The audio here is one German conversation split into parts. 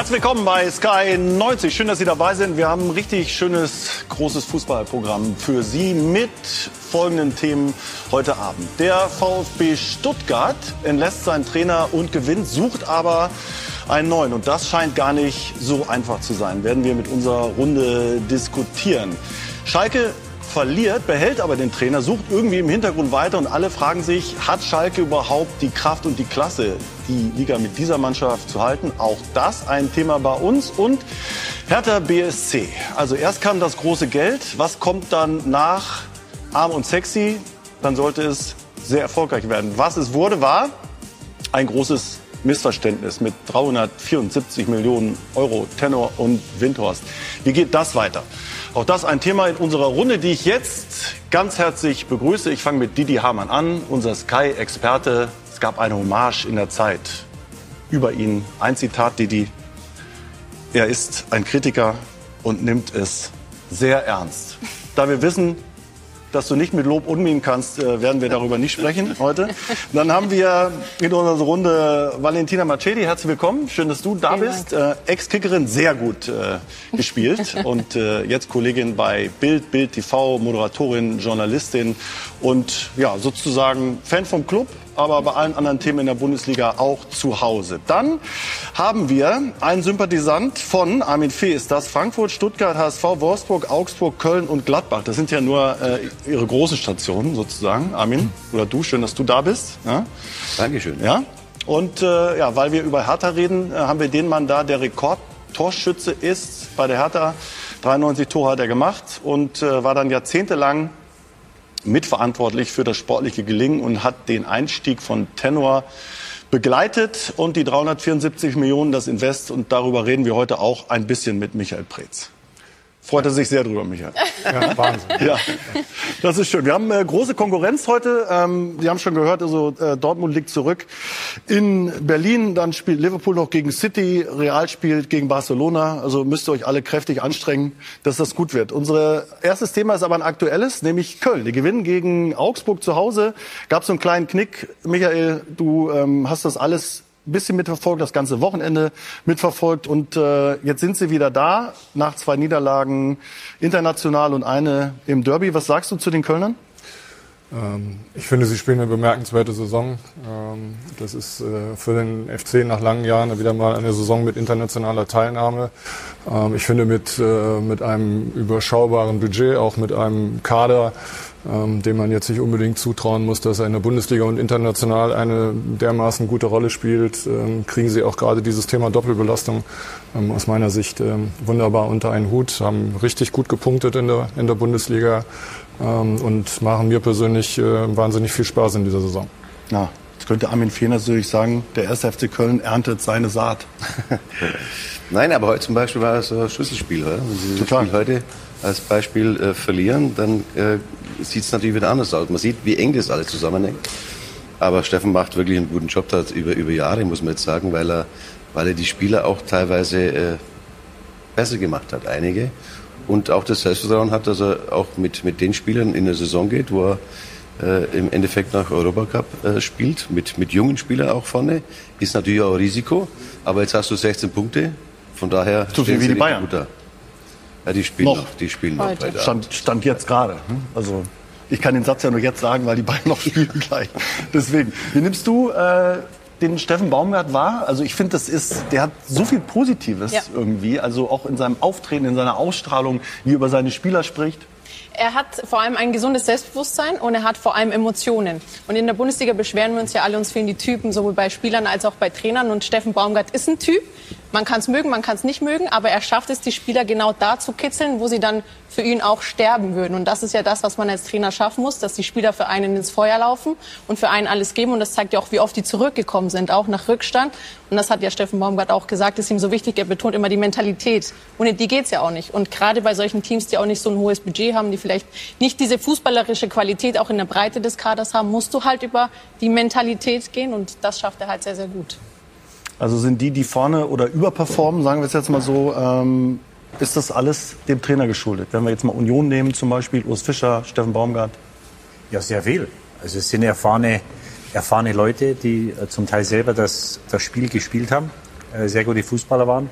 Herzlich willkommen bei Sky 90. Schön, dass Sie dabei sind. Wir haben ein richtig schönes, großes Fußballprogramm für Sie mit folgenden Themen heute Abend. Der VfB Stuttgart entlässt seinen Trainer und gewinnt, sucht aber einen neuen. Und das scheint gar nicht so einfach zu sein. Werden wir mit unserer Runde diskutieren. Schalke verliert, behält aber den Trainer, sucht irgendwie im Hintergrund weiter und alle fragen sich, hat Schalke überhaupt die Kraft und die Klasse, die Liga mit dieser Mannschaft zu halten? Auch das ein Thema bei uns und Hertha BSC. Also erst kam das große Geld, was kommt dann nach arm und sexy? Dann sollte es sehr erfolgreich werden. Was es wurde, war ein großes Missverständnis mit 374 Millionen Euro Tenor und Windhorst. Wie geht das weiter? Auch das ein Thema in unserer Runde, die ich jetzt ganz herzlich begrüße. Ich fange mit Didi Hamann an, unser Sky-Experte. Es gab eine Hommage in der Zeit über ihn. Ein Zitat, Didi. Er ist ein Kritiker und nimmt es sehr ernst. Da wir wissen, dass du nicht mit Lob umgehen kannst, äh, werden wir darüber nicht sprechen heute. Dann haben wir in unserer Runde Valentina Macedi. Herzlich willkommen. Schön, dass du da Vielen bist. Äh, Ex-Kickerin, sehr gut äh, gespielt. und äh, jetzt Kollegin bei Bild, Bild TV, Moderatorin, Journalistin und ja, sozusagen Fan vom Club aber bei allen anderen Themen in der Bundesliga auch zu Hause. Dann haben wir einen Sympathisant von, Armin Fee ist das, Frankfurt, Stuttgart, HSV, Wolfsburg, Augsburg, Köln und Gladbach. Das sind ja nur äh, ihre großen Stationen sozusagen. Armin, oder du, schön, dass du da bist. Ja? Dankeschön. Ja? Und äh, ja, weil wir über Hertha reden, äh, haben wir den Mann da, der Rekordtorschütze ist bei der Hertha. 93 Tore hat er gemacht und äh, war dann jahrzehntelang mitverantwortlich für das sportliche Gelingen und hat den Einstieg von Tenor begleitet und die 374 Millionen das Invest. Und darüber reden wir heute auch ein bisschen mit Michael Preetz. Freut er sich sehr drüber, Michael. Ja, Wahnsinn. Ja, das ist schön. Wir haben äh, große Konkurrenz heute. Ähm, Sie haben schon gehört, also äh, Dortmund liegt zurück in Berlin. Dann spielt Liverpool noch gegen City. Real spielt gegen Barcelona. Also müsst ihr euch alle kräftig anstrengen, dass das gut wird. Unser erstes Thema ist aber ein aktuelles, nämlich Köln. Die gewinnen gegen Augsburg zu Hause. Gab so einen kleinen Knick. Michael, du ähm, hast das alles ein bisschen mitverfolgt, das ganze Wochenende mitverfolgt. Und äh, jetzt sind sie wieder da, nach zwei Niederlagen international und eine im Derby. Was sagst du zu den Kölnern? Ähm, ich finde, sie spielen eine bemerkenswerte Saison. Ähm, das ist äh, für den FC nach langen Jahren wieder mal eine Saison mit internationaler Teilnahme. Ähm, ich finde, mit, äh, mit einem überschaubaren Budget, auch mit einem Kader, ähm, dem man jetzt nicht unbedingt zutrauen muss, dass er in der Bundesliga und international eine dermaßen gute Rolle spielt, ähm, kriegen sie auch gerade dieses Thema Doppelbelastung ähm, aus meiner Sicht ähm, wunderbar unter einen Hut, haben richtig gut gepunktet in der, in der Bundesliga ähm, und machen mir persönlich äh, wahnsinnig viel Spaß in dieser Saison. Ja. Jetzt könnte Armin Fehner natürlich sagen, der erste FC Köln erntet seine Saat. Nein, aber heute zum Beispiel war es so ein Schlüsselspiel. Oder? Wenn Sie Total. Spiel heute als Beispiel äh, verlieren, dann äh, sieht es natürlich wieder anders aus. Man sieht, wie eng das alles zusammenhängt. Aber Steffen macht wirklich einen guten Job da über, über Jahre, muss man jetzt sagen, weil er, weil er die Spieler auch teilweise äh, besser gemacht hat, einige. Und auch das Selbstvertrauen hat, dass er auch mit, mit den Spielern in der Saison geht, wo er äh, im Endeffekt nach Europacup äh, spielt, mit, mit jungen Spielern auch vorne. Ist natürlich auch ein Risiko, aber jetzt hast du 16 Punkte, von daher so viel wie die Bayern. Gut da. Ja, die spielen noch. noch die spielen noch weiter. Stand, stand jetzt gerade. Hm? Also ich kann den Satz ja nur jetzt sagen, weil die beiden noch spielen gleich. Deswegen. Wie nimmst du äh, den Steffen Baumgart wahr? Also ich finde, das ist, der hat so viel Positives ja. irgendwie. Also auch in seinem Auftreten, in seiner Ausstrahlung, wie er über seine Spieler spricht. Er hat vor allem ein gesundes Selbstbewusstsein und er hat vor allem Emotionen. Und in der Bundesliga beschweren wir uns ja alle, uns fehlen die Typen, sowohl bei Spielern als auch bei Trainern. Und Steffen Baumgart ist ein Typ. Man kann es mögen, man kann es nicht mögen, aber er schafft es, die Spieler genau da zu kitzeln, wo sie dann für ihn auch sterben würden. Und das ist ja das, was man als Trainer schaffen muss, dass die Spieler für einen ins Feuer laufen und für einen alles geben. Und das zeigt ja auch, wie oft die zurückgekommen sind, auch nach Rückstand. Und das hat ja Steffen Baumgart auch gesagt, ist ihm so wichtig. Er betont immer die Mentalität. Ohne die geht's ja auch nicht. Und gerade bei solchen Teams, die auch nicht so ein hohes Budget haben, die vielleicht nicht diese fußballerische Qualität auch in der Breite des Kaders haben, musst du halt über die Mentalität gehen. Und das schafft er halt sehr, sehr gut. Also sind die, die vorne oder überperformen, sagen wir es jetzt mal so, ähm, ist das alles dem Trainer geschuldet? Wenn wir jetzt mal Union nehmen zum Beispiel, Urs Fischer, Steffen Baumgart. Ja, sehr viel. Also es sind erfahrene, erfahrene Leute, die äh, zum Teil selber das, das Spiel gespielt haben, äh, sehr gute Fußballer waren.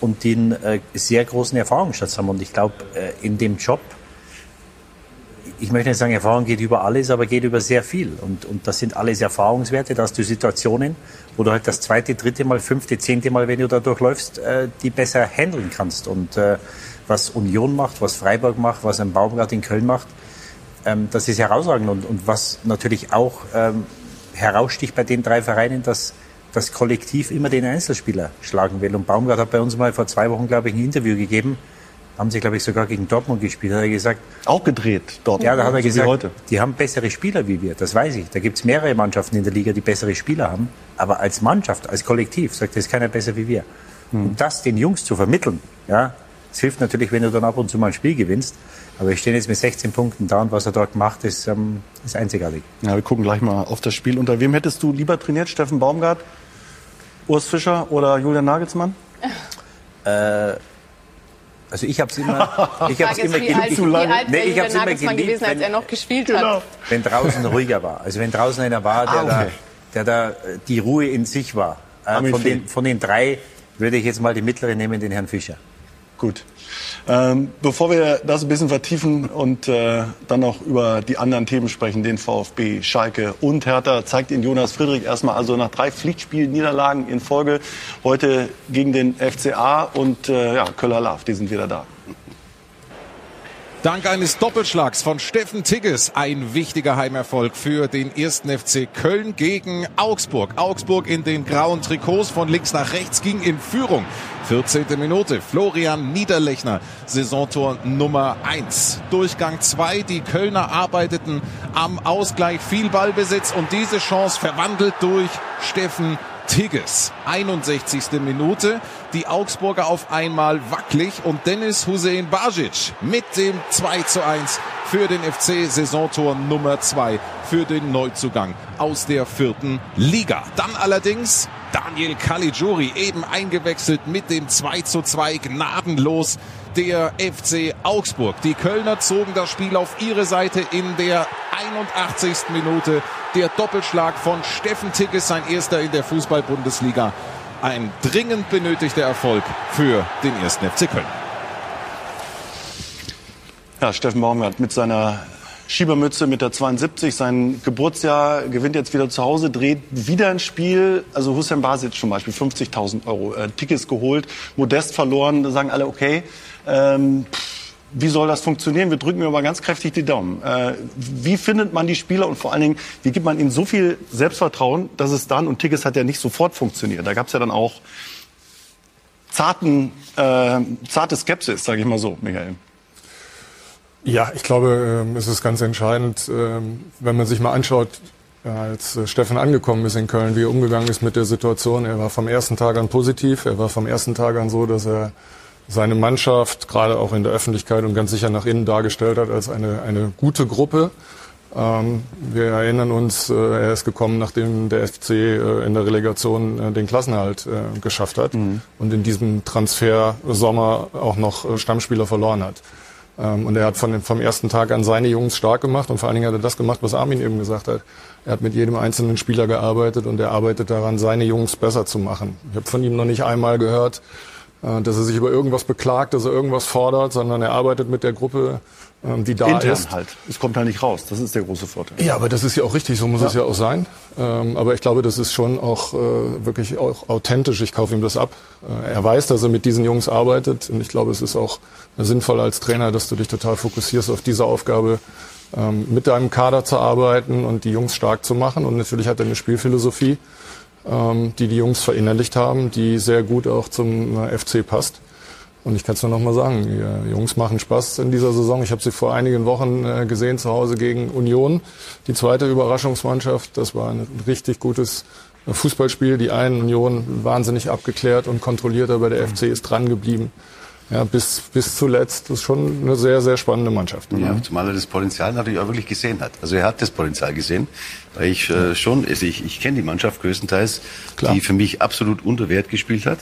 und einen äh, sehr großen Erfahrungsschatz haben. Und ich glaube, in dem Job, ich möchte nicht sagen, Erfahrung geht über alles, aber geht über sehr viel. Und, und das sind alles Erfahrungswerte, dass du Situationen, wo du halt das zweite, dritte Mal, fünfte, zehnte Mal, wenn du da durchläufst, äh, die besser handeln kannst. Und äh, was Union macht, was Freiburg macht, was ein Baumgart in Köln macht, ähm, das ist herausragend. Und, und was natürlich auch ähm, heraussticht bei den drei Vereinen, dass das Kollektiv immer den Einzelspieler schlagen will. Und Baumgart hat bei uns mal vor zwei Wochen, glaube ich, ein Interview gegeben. Haben sie, glaube ich, sogar gegen Dortmund gespielt. Hat er gesagt. Auch gedreht, Dortmund. Ja, da hat er gesagt, heute. die haben bessere Spieler wie wir. Das weiß ich. Da gibt es mehrere Mannschaften in der Liga, die bessere Spieler haben. Aber als Mannschaft, als Kollektiv, sagt er, ist keiner besser wie wir. Hm. Und das den Jungs zu vermitteln, ja, es hilft natürlich, wenn du dann ab und zu mal ein Spiel gewinnst. Aber wir stehen jetzt mit 16 Punkten da und was er dort macht, ist, ähm, ist einzigartig. Ja, wir gucken gleich mal auf das Spiel. Unter wem hättest du lieber trainiert? Steffen Baumgart, Urs Fischer oder Julian Nagelsmann? Äh, also ich habe es immer, ich habe es immer geliebt. Zu lange. Nee, ich habe immer geliebt, gewesen, als er noch gespielt genau. hat. Wenn draußen ruhiger war, also wenn draußen einer war, der, ah, okay. da, der da äh, die Ruhe in sich war. Äh, von, den, von den drei würde ich jetzt mal die mittlere nehmen, den Herrn Fischer. Gut. Ähm, bevor wir das ein bisschen vertiefen und äh, dann noch über die anderen Themen sprechen, den VfB, Schalke und Hertha, zeigt Ihnen Jonas Friedrich erstmal also nach drei Pflichtspielniederlagen in Folge heute gegen den FCA und äh, ja, Köller Love, die sind wieder da. Dank eines Doppelschlags von Steffen Tigges ein wichtiger Heimerfolg für den ersten FC Köln gegen Augsburg. Augsburg in den grauen Trikots von links nach rechts ging in Führung. 14. Minute. Florian Niederlechner, Saisontor Nummer 1. Durchgang 2. Die Kölner arbeiteten am Ausgleich viel Ballbesitz und diese Chance verwandelt durch Steffen Tigges. 61. Minute. Die Augsburger auf einmal wackelig und Dennis Hussein Bajic mit dem 2 zu 1 für den FC Saisontor Nummer 2 für den Neuzugang aus der vierten Liga. Dann allerdings Daniel Caligiuri eben eingewechselt mit dem 2 zu 2 gnadenlos der FC Augsburg. Die Kölner zogen das Spiel auf ihre Seite in der 81. Minute. Der Doppelschlag von Steffen Tigges, sein erster in der Fußball-Bundesliga. Ein dringend benötigter Erfolg für den ersten FC Köln. Ja, Steffen Baumgart mit seiner Schiebermütze mit der 72, sein Geburtsjahr, gewinnt jetzt wieder zu Hause, dreht wieder ein Spiel. Also Hussein Basic zum Beispiel, 50.000 Euro äh, Tickets geholt, Modest verloren. Da sagen alle, okay, ähm, wie soll das funktionieren? Wir drücken mir aber ganz kräftig die Daumen. Äh, wie findet man die Spieler und vor allen Dingen, wie gibt man ihnen so viel Selbstvertrauen, dass es dann, und Tickets hat ja nicht sofort funktioniert, da gab es ja dann auch zarten, äh, zarte Skepsis, sage ich mal so, Michael. Ja, ich glaube, ähm, es ist ganz entscheidend, ähm, wenn man sich mal anschaut, als äh, Steffen angekommen ist in Köln, wie er umgegangen ist mit der Situation. Er war vom ersten Tag an positiv. Er war vom ersten Tag an so, dass er seine Mannschaft gerade auch in der Öffentlichkeit und ganz sicher nach innen dargestellt hat als eine, eine gute Gruppe. Ähm, wir erinnern uns, äh, er ist gekommen, nachdem der FC äh, in der Relegation den Klassenhalt geschafft hat mhm. und in diesem Transfersommer auch noch Stammspieler verloren hat. Ähm, und er hat von, vom ersten Tag an seine Jungs stark gemacht und vor allen Dingen hat er das gemacht, was Armin eben gesagt hat. Er hat mit jedem einzelnen Spieler gearbeitet und er arbeitet daran, seine Jungs besser zu machen. Ich habe von ihm noch nicht einmal gehört, äh, dass er sich über irgendwas beklagt, dass er irgendwas fordert, sondern er arbeitet mit der Gruppe, die da Intern ist. halt. Es kommt halt nicht raus. Das ist der große Vorteil. Ja, aber das ist ja auch richtig. So muss ja. es ja auch sein. Ähm, aber ich glaube, das ist schon auch äh, wirklich auch authentisch. Ich kaufe ihm das ab. Äh, er weiß, dass er mit diesen Jungs arbeitet. Und ich glaube, es ist auch sinnvoll als Trainer, dass du dich total fokussierst auf diese Aufgabe, ähm, mit deinem Kader zu arbeiten und die Jungs stark zu machen. Und natürlich hat er eine Spielphilosophie, ähm, die die Jungs verinnerlicht haben, die sehr gut auch zum äh, FC passt. Und ich kann es nur noch mal sagen, die Jungs machen Spaß in dieser Saison. Ich habe sie vor einigen Wochen äh, gesehen zu Hause gegen Union, die zweite Überraschungsmannschaft. Das war ein richtig gutes äh, Fußballspiel. Die einen Union wahnsinnig abgeklärt und kontrolliert, aber der FC ist dran geblieben ja, bis, bis zuletzt. Das ist schon eine sehr, sehr spannende Mannschaft. Ja, zumal er das Potenzial natürlich auch wirklich gesehen hat. Also er hat das Potenzial gesehen, weil ich äh, schon, also ich, ich kenne die Mannschaft größtenteils, Klar. die für mich absolut unter Wert gespielt hat.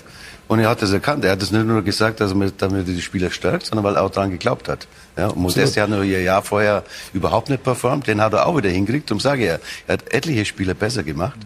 Und er hat das erkannt. Er hat es nicht nur gesagt, dass er damit die Spieler stärkt, sondern weil er auch daran geglaubt hat. Ja, und Modeste hat nur ihr Jahr vorher überhaupt nicht performt. Den hat er auch wieder hingekriegt. Und sage er, er hat etliche Spieler besser gemacht,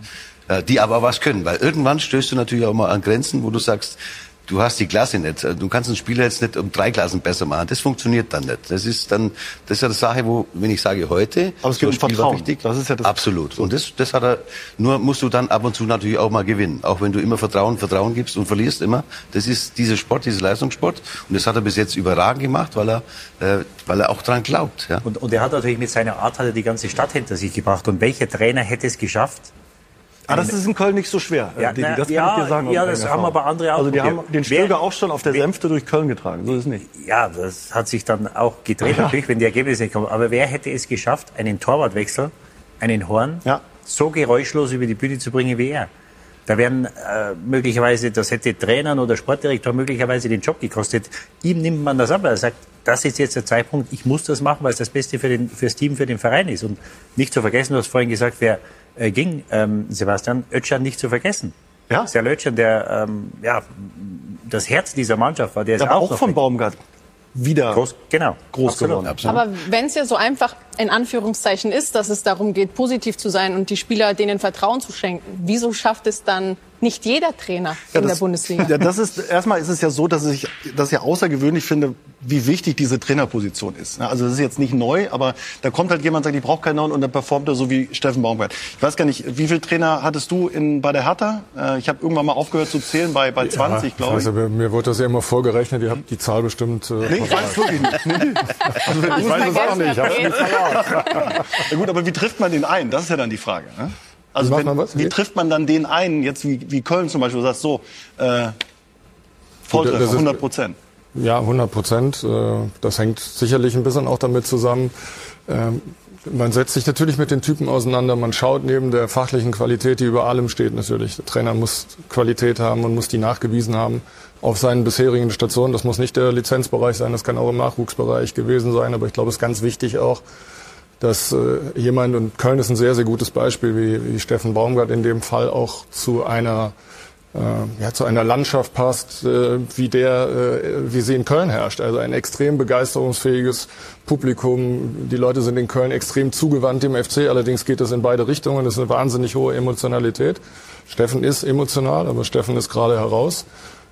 äh, die aber was können. Weil irgendwann stößt du natürlich auch mal an Grenzen, wo du sagst, du hast die Klasse nicht. Du kannst einen Spieler jetzt nicht um drei Klassen besser machen. Das funktioniert dann nicht. Das ist dann, das ist ja die Sache, wo, wenn ich sage heute, aber es geht um Vertrauen. Wichtig, das ist ja das absolut. Und das, das hat er. Nur musst du dann ab und zu natürlich auch mal gewinnen. Auch wenn du immer Vertrauen, Vertrauen gibst und verlierst immer. Das ist dieser Sport, dieser Leistungssport. Und das hat er bis jetzt überragend gemacht, weil er, äh, weil er auch dran glaubt. Ja. Und, und er hat natürlich mit seiner Art hat er die ganze Stadt hinter sich gebracht. Und welcher Trainer hätte es geschafft? Ah, das ist in Köln nicht so schwer. Ja, Didi, das kann ja, ich dir sagen. Ja, das haben aber andere auch. Also die haben den Stöger auch schon auf der Sänfte durch Köln getragen. So ist es nicht. Ja, das hat sich dann auch gedreht, ja. natürlich, wenn die Ergebnisse nicht kommen. Aber wer hätte es geschafft, einen Torwartwechsel, einen Horn, ja. so geräuschlos über die Bühne zu bringen wie er? Da wären äh, möglicherweise, das hätte Trainern oder Sportdirektor möglicherweise den Job gekostet. Ihm nimmt man das ab, weil er sagt, das ist jetzt der Zeitpunkt, ich muss das machen, weil es das Beste für, den, für das Team, für den Verein ist. Und nicht zu vergessen, du hast vorhin gesagt, wer äh, ging, ähm, Sebastian, Ötchan nicht zu vergessen. Ja. Sehr Ötchan, der ähm, ja, das Herz dieser Mannschaft war. Der ist aber auch, auch von Baumgart wieder groß, genau, groß geworden. Absolut. Aber wenn es ja so einfach in Anführungszeichen ist, dass es darum geht, positiv zu sein und die Spieler denen Vertrauen zu schenken, wieso schafft es dann nicht jeder Trainer ja, in das, der Bundesliga? Ja, das ist erstmal ist es ja so, dass ich das ja außergewöhnlich finde, wie wichtig diese Trainerposition ist. Also das ist jetzt nicht neu, aber da kommt halt jemand, sagt, ich brauche keinen neuen und dann performt er so wie Steffen Baumgart. Ich weiß gar nicht, wie viele Trainer hattest du in, bei der Hertha? Äh, ich habe irgendwann mal aufgehört zu zählen bei, bei 20, ja, glaube ich. Also mir wurde das ja immer vorgerechnet, ihr habt die Zahl bestimmt. Äh, nee, ich weiß wirklich nicht. Nee, Also, ich weiß es auch nicht. Ja, gut, aber wie trifft man den ein? Das ist ja dann die Frage. Ne? Also wenn, wie trifft man dann den ein, jetzt wie, wie Köln zum Beispiel, du sagst so, äh, Volltreffer, 100 Prozent. Ja, 100 Prozent. Äh, das hängt sicherlich ein bisschen auch damit zusammen. Ähm, man setzt sich natürlich mit den Typen auseinander. Man schaut neben der fachlichen Qualität, die über allem steht natürlich. Der Trainer muss Qualität haben und muss die nachgewiesen haben auf seinen bisherigen Stationen. Das muss nicht der Lizenzbereich sein, das kann auch im Nachwuchsbereich gewesen sein. Aber ich glaube, es ist ganz wichtig auch, dass äh, jemand, und Köln ist ein sehr, sehr gutes Beispiel, wie, wie Steffen Baumgart in dem Fall auch zu einer äh, ja, zu einer Landschaft passt, äh, wie der, äh, wie sie in Köln herrscht. Also ein extrem begeisterungsfähiges Publikum. Die Leute sind in Köln extrem zugewandt dem FC. Allerdings geht es in beide Richtungen. Das ist eine wahnsinnig hohe Emotionalität. Steffen ist emotional, aber Steffen ist gerade heraus.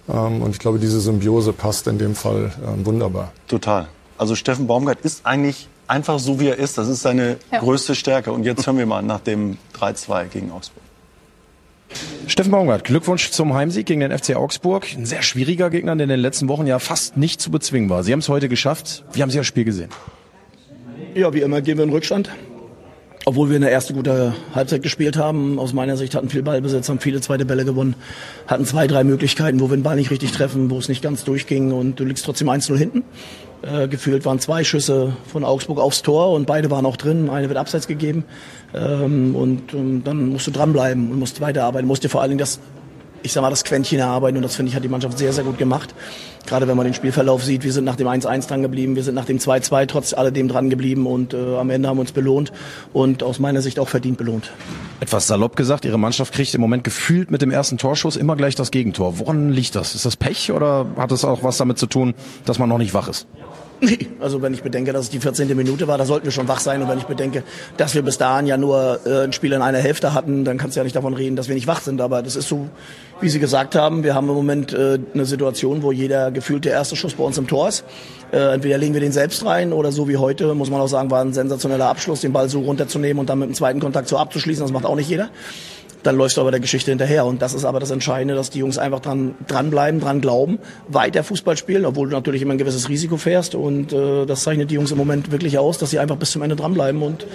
Ähm, und ich glaube, diese Symbiose passt in dem Fall ähm, wunderbar. Total. Also Steffen Baumgart ist eigentlich einfach so, wie er ist. Das ist seine ja. größte Stärke. Und jetzt hören wir mal nach dem 3-2 gegen Augsburg. Steffen Baumgart, Glückwunsch zum Heimsieg gegen den FC Augsburg. Ein sehr schwieriger Gegner, der in den letzten Wochen ja fast nicht zu bezwingen war. Sie haben es heute geschafft. Wie haben Sie das Spiel gesehen? Ja, wie immer gehen wir in Rückstand. Obwohl wir eine erste gute Halbzeit gespielt haben, aus meiner Sicht hatten viel Ballbesitz, haben viele zweite Bälle gewonnen, hatten zwei, drei Möglichkeiten, wo wir den Ball nicht richtig treffen, wo es nicht ganz durchging und du liegst trotzdem 1-0 hinten. Äh, gefühlt waren zwei Schüsse von Augsburg aufs Tor und beide waren auch drin. Eine wird abseits gegeben. Ähm, und, und dann musst du dranbleiben und musst weiterarbeiten. Musst dir vor allen Dingen das ich sag mal, das Quäntchen erarbeiten und das finde ich hat die Mannschaft sehr, sehr gut gemacht. Gerade wenn man den Spielverlauf sieht, wir sind nach dem 1-1 dran geblieben, wir sind nach dem 2-2 trotz alledem dran geblieben und äh, am Ende haben uns belohnt und aus meiner Sicht auch verdient belohnt. Etwas salopp gesagt, Ihre Mannschaft kriegt im Moment gefühlt mit dem ersten Torschuss immer gleich das Gegentor. Woran liegt das? Ist das Pech oder hat es auch was damit zu tun, dass man noch nicht wach ist? Nee, also wenn ich bedenke, dass es die 14. Minute war, da sollten wir schon wach sein. Und wenn ich bedenke, dass wir bis dahin ja nur äh, ein Spiel in einer Hälfte hatten, dann kannst du ja nicht davon reden, dass wir nicht wach sind. Aber das ist so, wie Sie gesagt haben, wir haben im Moment äh, eine Situation, wo jeder gefühlt der erste Schuss bei uns im Tor ist. Äh, entweder legen wir den selbst rein oder so wie heute, muss man auch sagen, war ein sensationeller Abschluss, den Ball so runterzunehmen und dann mit dem zweiten Kontakt so abzuschließen. Das macht auch nicht jeder dann läufst du aber der Geschichte hinterher. Und das ist aber das Entscheidende, dass die Jungs einfach dran dranbleiben, dran glauben, weiter Fußball spielen, obwohl du natürlich immer ein gewisses Risiko fährst. Und äh, das zeichnet die Jungs im Moment wirklich aus, dass sie einfach bis zum Ende dranbleiben. Und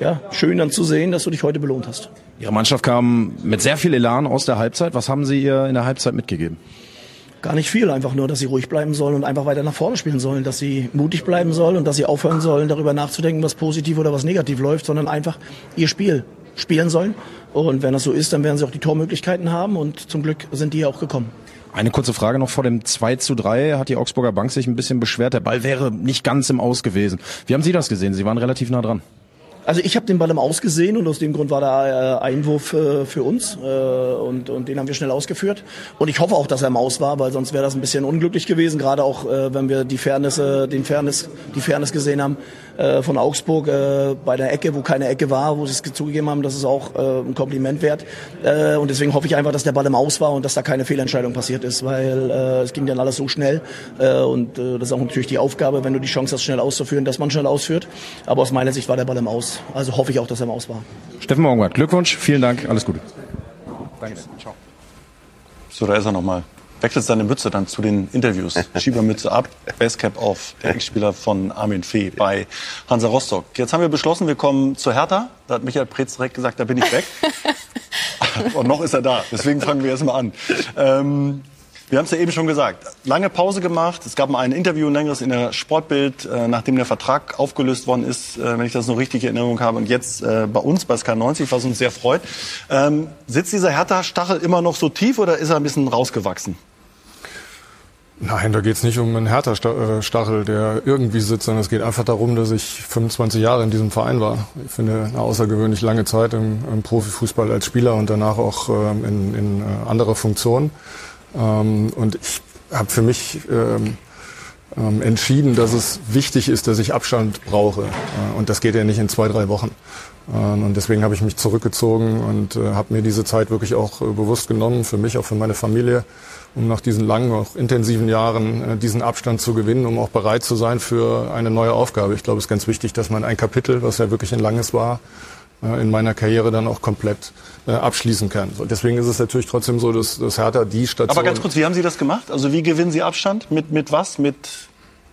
ja, schön dann zu sehen, dass du dich heute belohnt hast. Ihre Mannschaft kam mit sehr viel Elan aus der Halbzeit. Was haben Sie ihr in der Halbzeit mitgegeben? Gar nicht viel, einfach nur, dass sie ruhig bleiben sollen und einfach weiter nach vorne spielen sollen, dass sie mutig bleiben sollen und dass sie aufhören sollen, darüber nachzudenken, was positiv oder was negativ läuft, sondern einfach ihr Spiel spielen sollen. Und wenn das so ist, dann werden sie auch die Tormöglichkeiten haben und zum Glück sind die ja auch gekommen. Eine kurze Frage noch vor dem 2 zu 3 hat die Augsburger Bank sich ein bisschen beschwert. Der Ball wäre nicht ganz im Aus gewesen. Wie haben Sie das gesehen? Sie waren relativ nah dran. Also ich habe den Ball im Ausgesehen und aus dem Grund war der äh, Einwurf äh, für uns äh, und, und den haben wir schnell ausgeführt. Und ich hoffe auch, dass er im Aus war, weil sonst wäre das ein bisschen unglücklich gewesen, gerade auch wenn wir die Fairness, den Fairness, die Fairness gesehen haben äh, von Augsburg äh, bei der Ecke, wo keine Ecke war, wo sie es zugegeben haben, das ist auch äh, ein Kompliment wert. Äh, und deswegen hoffe ich einfach, dass der Ball im Aus war und dass da keine Fehlentscheidung passiert ist, weil äh, es ging dann alles so schnell äh, und äh, das ist auch natürlich die Aufgabe, wenn du die Chance hast, schnell auszuführen, dass man schnell ausführt. Aber aus meiner Sicht war der Ball im Aus. Also hoffe ich auch, dass er im Aus war. Steffen Morgenwart, Glückwunsch, vielen Dank, alles Gute. Danke. Ciao. So, da ist er nochmal. Wechselt seine Mütze dann zu den Interviews. Schiebermütze ab, Basecap auf, der Ex-Spieler von Armin Fee bei Hansa Rostock. Jetzt haben wir beschlossen, wir kommen zu Hertha. Da hat Michael Preetz direkt gesagt, da bin ich weg. Und noch ist er da. Deswegen fangen wir erst mal an. Ähm, wir haben es ja eben schon gesagt. Lange Pause gemacht. Es gab mal ein Interview, ein längeres in der Sportbild, äh, nachdem der Vertrag aufgelöst worden ist, äh, wenn ich das noch richtig in Erinnerung habe. Und jetzt äh, bei uns, bei Sky90, was uns sehr freut. Ähm, sitzt dieser Hertha-Stachel immer noch so tief oder ist er ein bisschen rausgewachsen? Nein, da geht es nicht um einen Hertha-Stachel, der irgendwie sitzt, sondern es geht einfach darum, dass ich 25 Jahre in diesem Verein war. Ich finde eine außergewöhnlich lange Zeit im, im Profifußball als Spieler und danach auch ähm, in, in äh, anderer Funktion. Ähm, und ich habe für mich ähm, ähm, entschieden, dass es wichtig ist, dass ich Abstand brauche. Äh, und das geht ja nicht in zwei, drei Wochen. Ähm, und deswegen habe ich mich zurückgezogen und äh, habe mir diese Zeit wirklich auch äh, bewusst genommen, für mich, auch für meine Familie um nach diesen langen, auch intensiven Jahren äh, diesen Abstand zu gewinnen, um auch bereit zu sein für eine neue Aufgabe. Ich glaube, es ist ganz wichtig, dass man ein Kapitel, was ja wirklich ein langes war, äh, in meiner Karriere dann auch komplett äh, abschließen kann. So, deswegen ist es natürlich trotzdem so, dass, dass Hertha die Station... Aber ganz kurz, wie haben Sie das gemacht? Also wie gewinnen Sie Abstand? Mit, mit was? Mit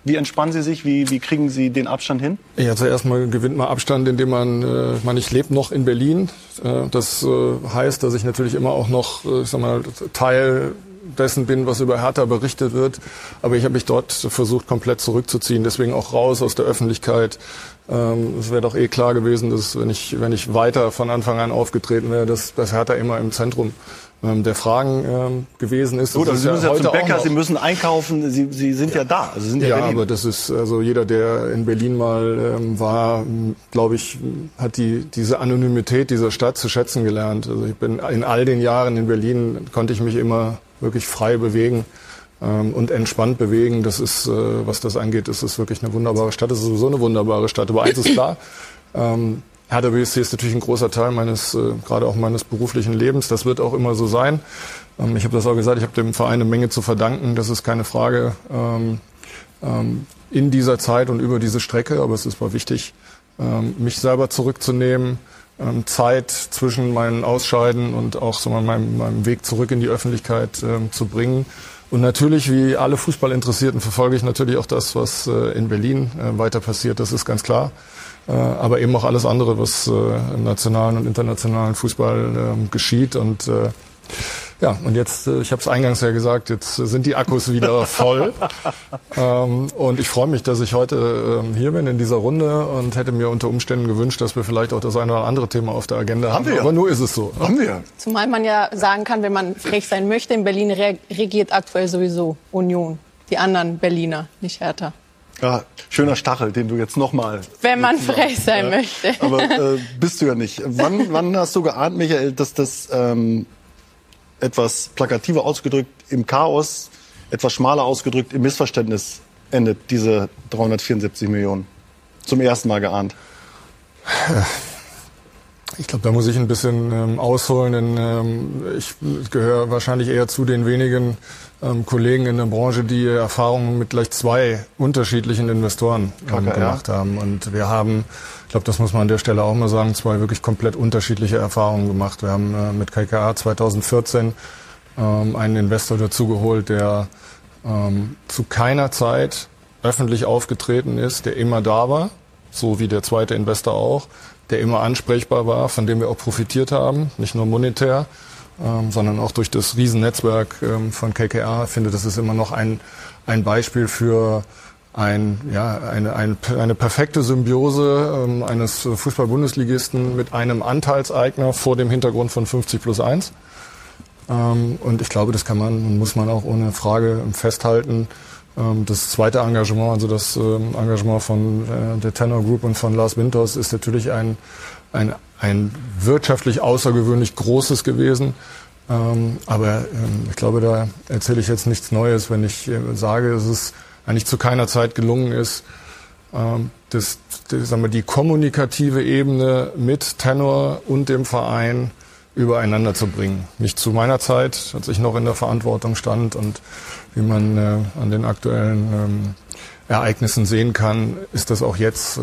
wie entspannen Sie sich? Wie, wie kriegen Sie den Abstand hin? Ja, zuerst mal gewinnt man Abstand, indem man, äh, man ich lebe noch in Berlin. Äh, das äh, heißt, dass ich natürlich immer auch noch, äh, ich sag mal, Teil dessen bin, was über Hertha berichtet wird. Aber ich habe mich dort versucht, komplett zurückzuziehen. Deswegen auch raus aus der Öffentlichkeit. Ähm, es wäre doch eh klar gewesen, dass wenn ich, wenn ich weiter von Anfang an aufgetreten wäre, dass, dass Hertha immer im Zentrum ähm, der Fragen ähm, gewesen ist. Gut, also Sie müssen ja zum Bäcker, Sie müssen einkaufen, Sie, Sie sind ja, ja da. Also sind ja, ja aber das ist, also jeder, der in Berlin mal ähm, war, glaube ich, hat die, diese Anonymität dieser Stadt zu schätzen gelernt. Also ich bin in all den Jahren in Berlin, konnte ich mich immer wirklich frei bewegen und entspannt bewegen. Das ist, äh, was das angeht, ist es wirklich eine wunderbare Stadt. Es ist sowieso eine wunderbare Stadt. Aber eins ist klar, ähm, Hertha BSC ist natürlich ein großer Teil meines, äh, gerade auch meines beruflichen Lebens. Das wird auch immer so sein. Ähm, ich habe das auch gesagt, ich habe dem Verein eine Menge zu verdanken. Das ist keine Frage ähm, ähm, in dieser Zeit und über diese Strecke. Aber es ist mal wichtig, ähm, mich selber zurückzunehmen, ähm, Zeit zwischen meinen Ausscheiden und auch so meinem, meinem Weg zurück in die Öffentlichkeit ähm, zu bringen. Und natürlich, wie alle Fußballinteressierten, verfolge ich natürlich auch das, was äh, in Berlin äh, weiter passiert. Das ist ganz klar. Äh, aber eben auch alles andere, was im nationalen und internationalen Fußball ähm, geschieht. Und ja, und jetzt, äh, ich habe es eingangs ja gesagt, jetzt sind die Akkus wieder voll. ähm, und ich freue mich, dass ich heute ähm, hier bin in dieser Runde und hätte mir unter Umständen gewünscht, dass wir vielleicht auch das eine oder andere Thema auf der Agenda haben. haben. Wir. Aber nur ist es so. Haben wir. Zumal man ja sagen kann, wenn man frech sein möchte, in Berlin regiert aktuell sowieso Union. Die anderen Berliner, nicht Hertha. Ja, schöner Stachel, den du jetzt nochmal. Wenn man frech sein ja. möchte. Aber äh, bist du ja nicht. Wann, wann hast du geahnt, Michael, dass das ähm, etwas plakativer ausgedrückt im Chaos, etwas schmaler ausgedrückt im Missverständnis endet, diese 374 Millionen. Zum ersten Mal geahnt. Ich glaube, da muss ich ein bisschen ähm, ausholen, denn ähm, ich gehöre wahrscheinlich eher zu den wenigen ähm, Kollegen in der Branche, die Erfahrungen mit gleich zwei unterschiedlichen Investoren ähm, gemacht haben. Und wir haben, ich glaube, das muss man an der Stelle auch mal sagen, zwei wirklich komplett unterschiedliche Erfahrungen gemacht. Wir haben äh, mit KKA 2014 ähm, einen Investor dazugeholt, der ähm, zu keiner Zeit öffentlich aufgetreten ist, der immer da war, so wie der zweite Investor auch, der immer ansprechbar war, von dem wir auch profitiert haben, nicht nur monetär, ähm, sondern auch durch das Riesennetzwerk ähm, von KKR. Ich finde, das ist immer noch ein, ein Beispiel für ein, ja, eine, eine, eine perfekte Symbiose ähm, eines Fußball-Bundesligisten mit einem Anteilseigner vor dem Hintergrund von 50 plus 1. Ähm, und ich glaube, das kann man und muss man auch ohne Frage festhalten. Ähm, das zweite Engagement, also das ähm, Engagement von äh, der Tenor Group und von Lars Winters ist natürlich ein, ein, ein wirtschaftlich außergewöhnlich großes gewesen. Ähm, aber ich glaube, da erzähle ich jetzt nichts Neues, wenn ich äh, sage, dass es eigentlich zu keiner Zeit gelungen ist, das, das, sagen wir, die kommunikative Ebene mit Tenor und dem Verein übereinander zu bringen. Nicht zu meiner Zeit, als ich noch in der Verantwortung stand und wie man äh, an den aktuellen ähm, Ereignissen sehen kann, ist das auch jetzt äh,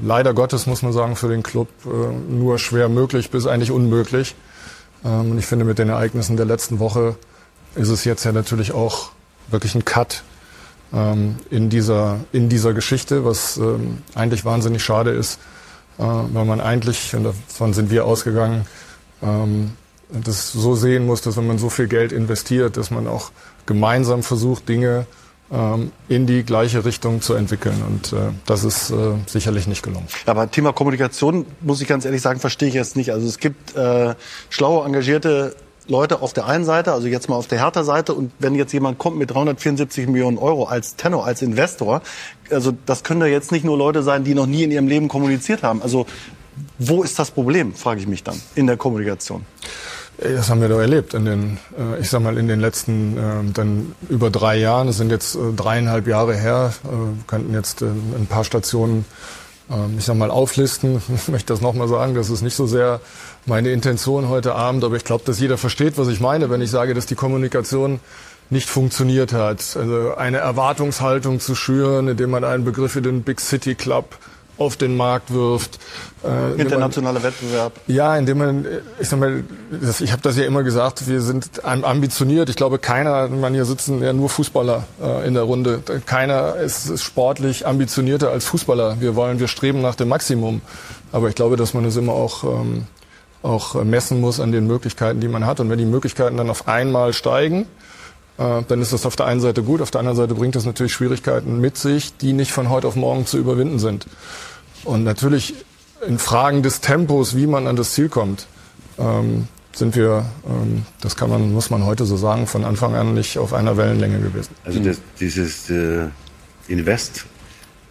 leider Gottes, muss man sagen, für den Club äh, nur schwer möglich bis eigentlich unmöglich. Ähm, und ich finde, mit den Ereignissen der letzten Woche ist es jetzt ja natürlich auch wirklich ein Cut ähm, in, dieser, in dieser Geschichte, was ähm, eigentlich wahnsinnig schade ist, äh, weil man eigentlich, und davon sind wir ausgegangen, ähm, das so sehen muss, dass wenn man so viel Geld investiert, dass man auch gemeinsam versucht, Dinge ähm, in die gleiche Richtung zu entwickeln. Und äh, das ist äh, sicherlich nicht gelungen. Aber Thema Kommunikation, muss ich ganz ehrlich sagen, verstehe ich jetzt nicht. Also es gibt äh, schlaue, engagierte Leute auf der einen Seite, also jetzt mal auf der Hertha-Seite, und wenn jetzt jemand kommt mit 374 Millionen Euro als Tenor, als Investor, also das können da jetzt nicht nur Leute sein, die noch nie in ihrem Leben kommuniziert haben. Also wo ist das Problem, frage ich mich dann, in der Kommunikation? Das haben wir doch erlebt in den, äh, ich sag mal, in den letzten ähm, dann über drei Jahren. Es sind jetzt äh, dreieinhalb Jahre her. Wir äh, könnten jetzt ein paar Stationen, ähm, ich sag mal, auflisten. Ich möchte das nochmal sagen. Das ist nicht so sehr meine Intention heute Abend, aber ich glaube, dass jeder versteht, was ich meine, wenn ich sage, dass die Kommunikation nicht funktioniert hat. Also eine Erwartungshaltung zu schüren, indem man einen Begriff wie den Big City Club auf den Markt wirft. Äh, Internationaler Wettbewerb. Ja, indem man, ich sag mal, das, ich habe das ja immer gesagt, wir sind ambitioniert. Ich glaube, keiner, man hier sitzen ja nur Fußballer äh, in der Runde. Keiner ist, ist sportlich ambitionierter als Fußballer. Wir wollen, wir streben nach dem Maximum. Aber ich glaube, dass man es immer auch ähm, auch messen muss an den Möglichkeiten, die man hat. Und wenn die Möglichkeiten dann auf einmal steigen, dann ist das auf der einen Seite gut, auf der anderen Seite bringt das natürlich Schwierigkeiten mit sich, die nicht von heute auf morgen zu überwinden sind. Und natürlich in Fragen des Tempos, wie man an das Ziel kommt, ähm, sind wir, ähm, das kann man, muss man heute so sagen, von Anfang an nicht auf einer Wellenlänge gewesen. Also das, dieses äh, Invest,